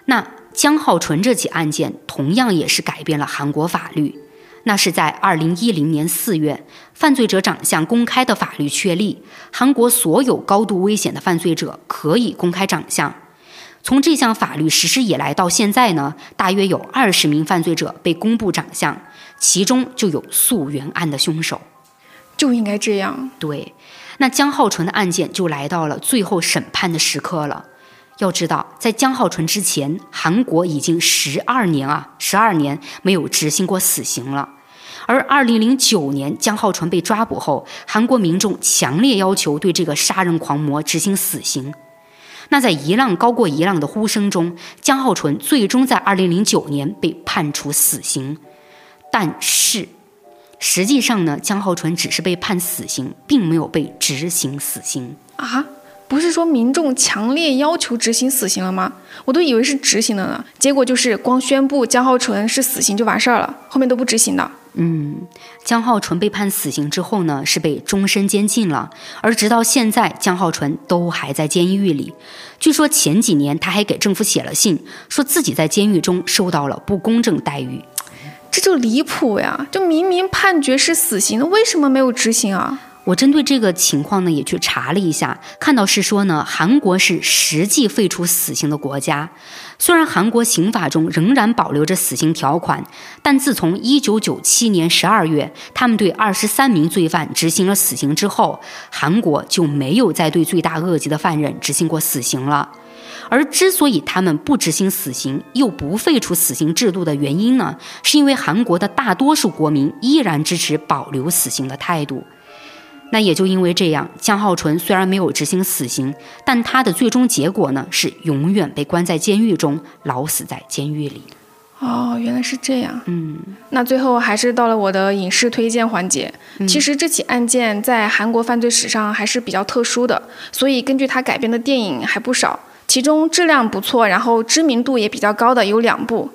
那江浩纯这起案件同样也是改变了韩国法律。那是在二零一零年四月，犯罪者长相公开的法律确立，韩国所有高度危险的犯罪者可以公开长相。从这项法律实施以来到现在呢，大约有二十名犯罪者被公布长相，其中就有溯源案的凶手。就应该这样。对，那江浩纯的案件就来到了最后审判的时刻了。要知道，在江浩纯之前，韩国已经十二年啊，十二年没有执行过死刑了。而二零零九年江浩纯被抓捕后，韩国民众强烈要求对这个杀人狂魔执行死刑。那在一浪高过一浪的呼声中，江浩纯最终在二零零九年被判处死刑。但是，实际上呢，江浩纯只是被判死刑，并没有被执行死刑啊。不是说民众强烈要求执行死刑了吗？我都以为是执行了呢。结果就是光宣布江浩纯是死刑就完事儿了，后面都不执行的。嗯，江浩纯被判死刑之后呢，是被终身监禁了。而直到现在，江浩纯都还在监狱里。据说前几年他还给政府写了信，说自己在监狱中受到了不公正待遇。这就离谱呀！就明明判决是死刑，为什么没有执行啊？我针对这个情况呢，也去查了一下，看到是说呢，韩国是实际废除死刑的国家。虽然韩国刑法中仍然保留着死刑条款，但自从1997年12月他们对23名罪犯执行了死刑之后，韩国就没有再对罪大恶极的犯人执行过死刑了。而之所以他们不执行死刑，又不废除死刑制度的原因呢，是因为韩国的大多数国民依然支持保留死刑的态度。那也就因为这样，江浩纯虽然没有执行死刑，但他的最终结果呢是永远被关在监狱中，老死在监狱里。哦，原来是这样。嗯，那最后还是到了我的影视推荐环节。其实这起案件在韩国犯罪史上还是比较特殊的，所以根据它改编的电影还不少，其中质量不错，然后知名度也比较高的有两部。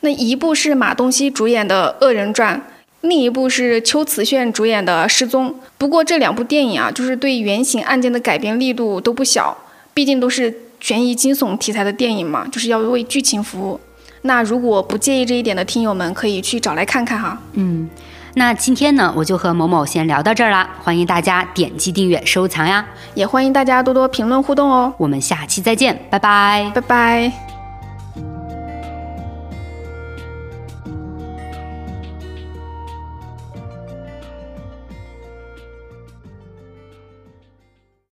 那一部是马东锡主演的《恶人传》。另一部是秋瓷炫主演的《失踪》，不过这两部电影啊，就是对原型案件的改编力度都不小，毕竟都是悬疑惊悚题材的电影嘛，就是要为剧情服务。那如果不介意这一点的听友们，可以去找来看看哈。嗯，那今天呢，我就和某某先聊到这儿了，欢迎大家点击订阅、收藏呀，也欢迎大家多多评论互动哦。我们下期再见，拜拜，拜拜。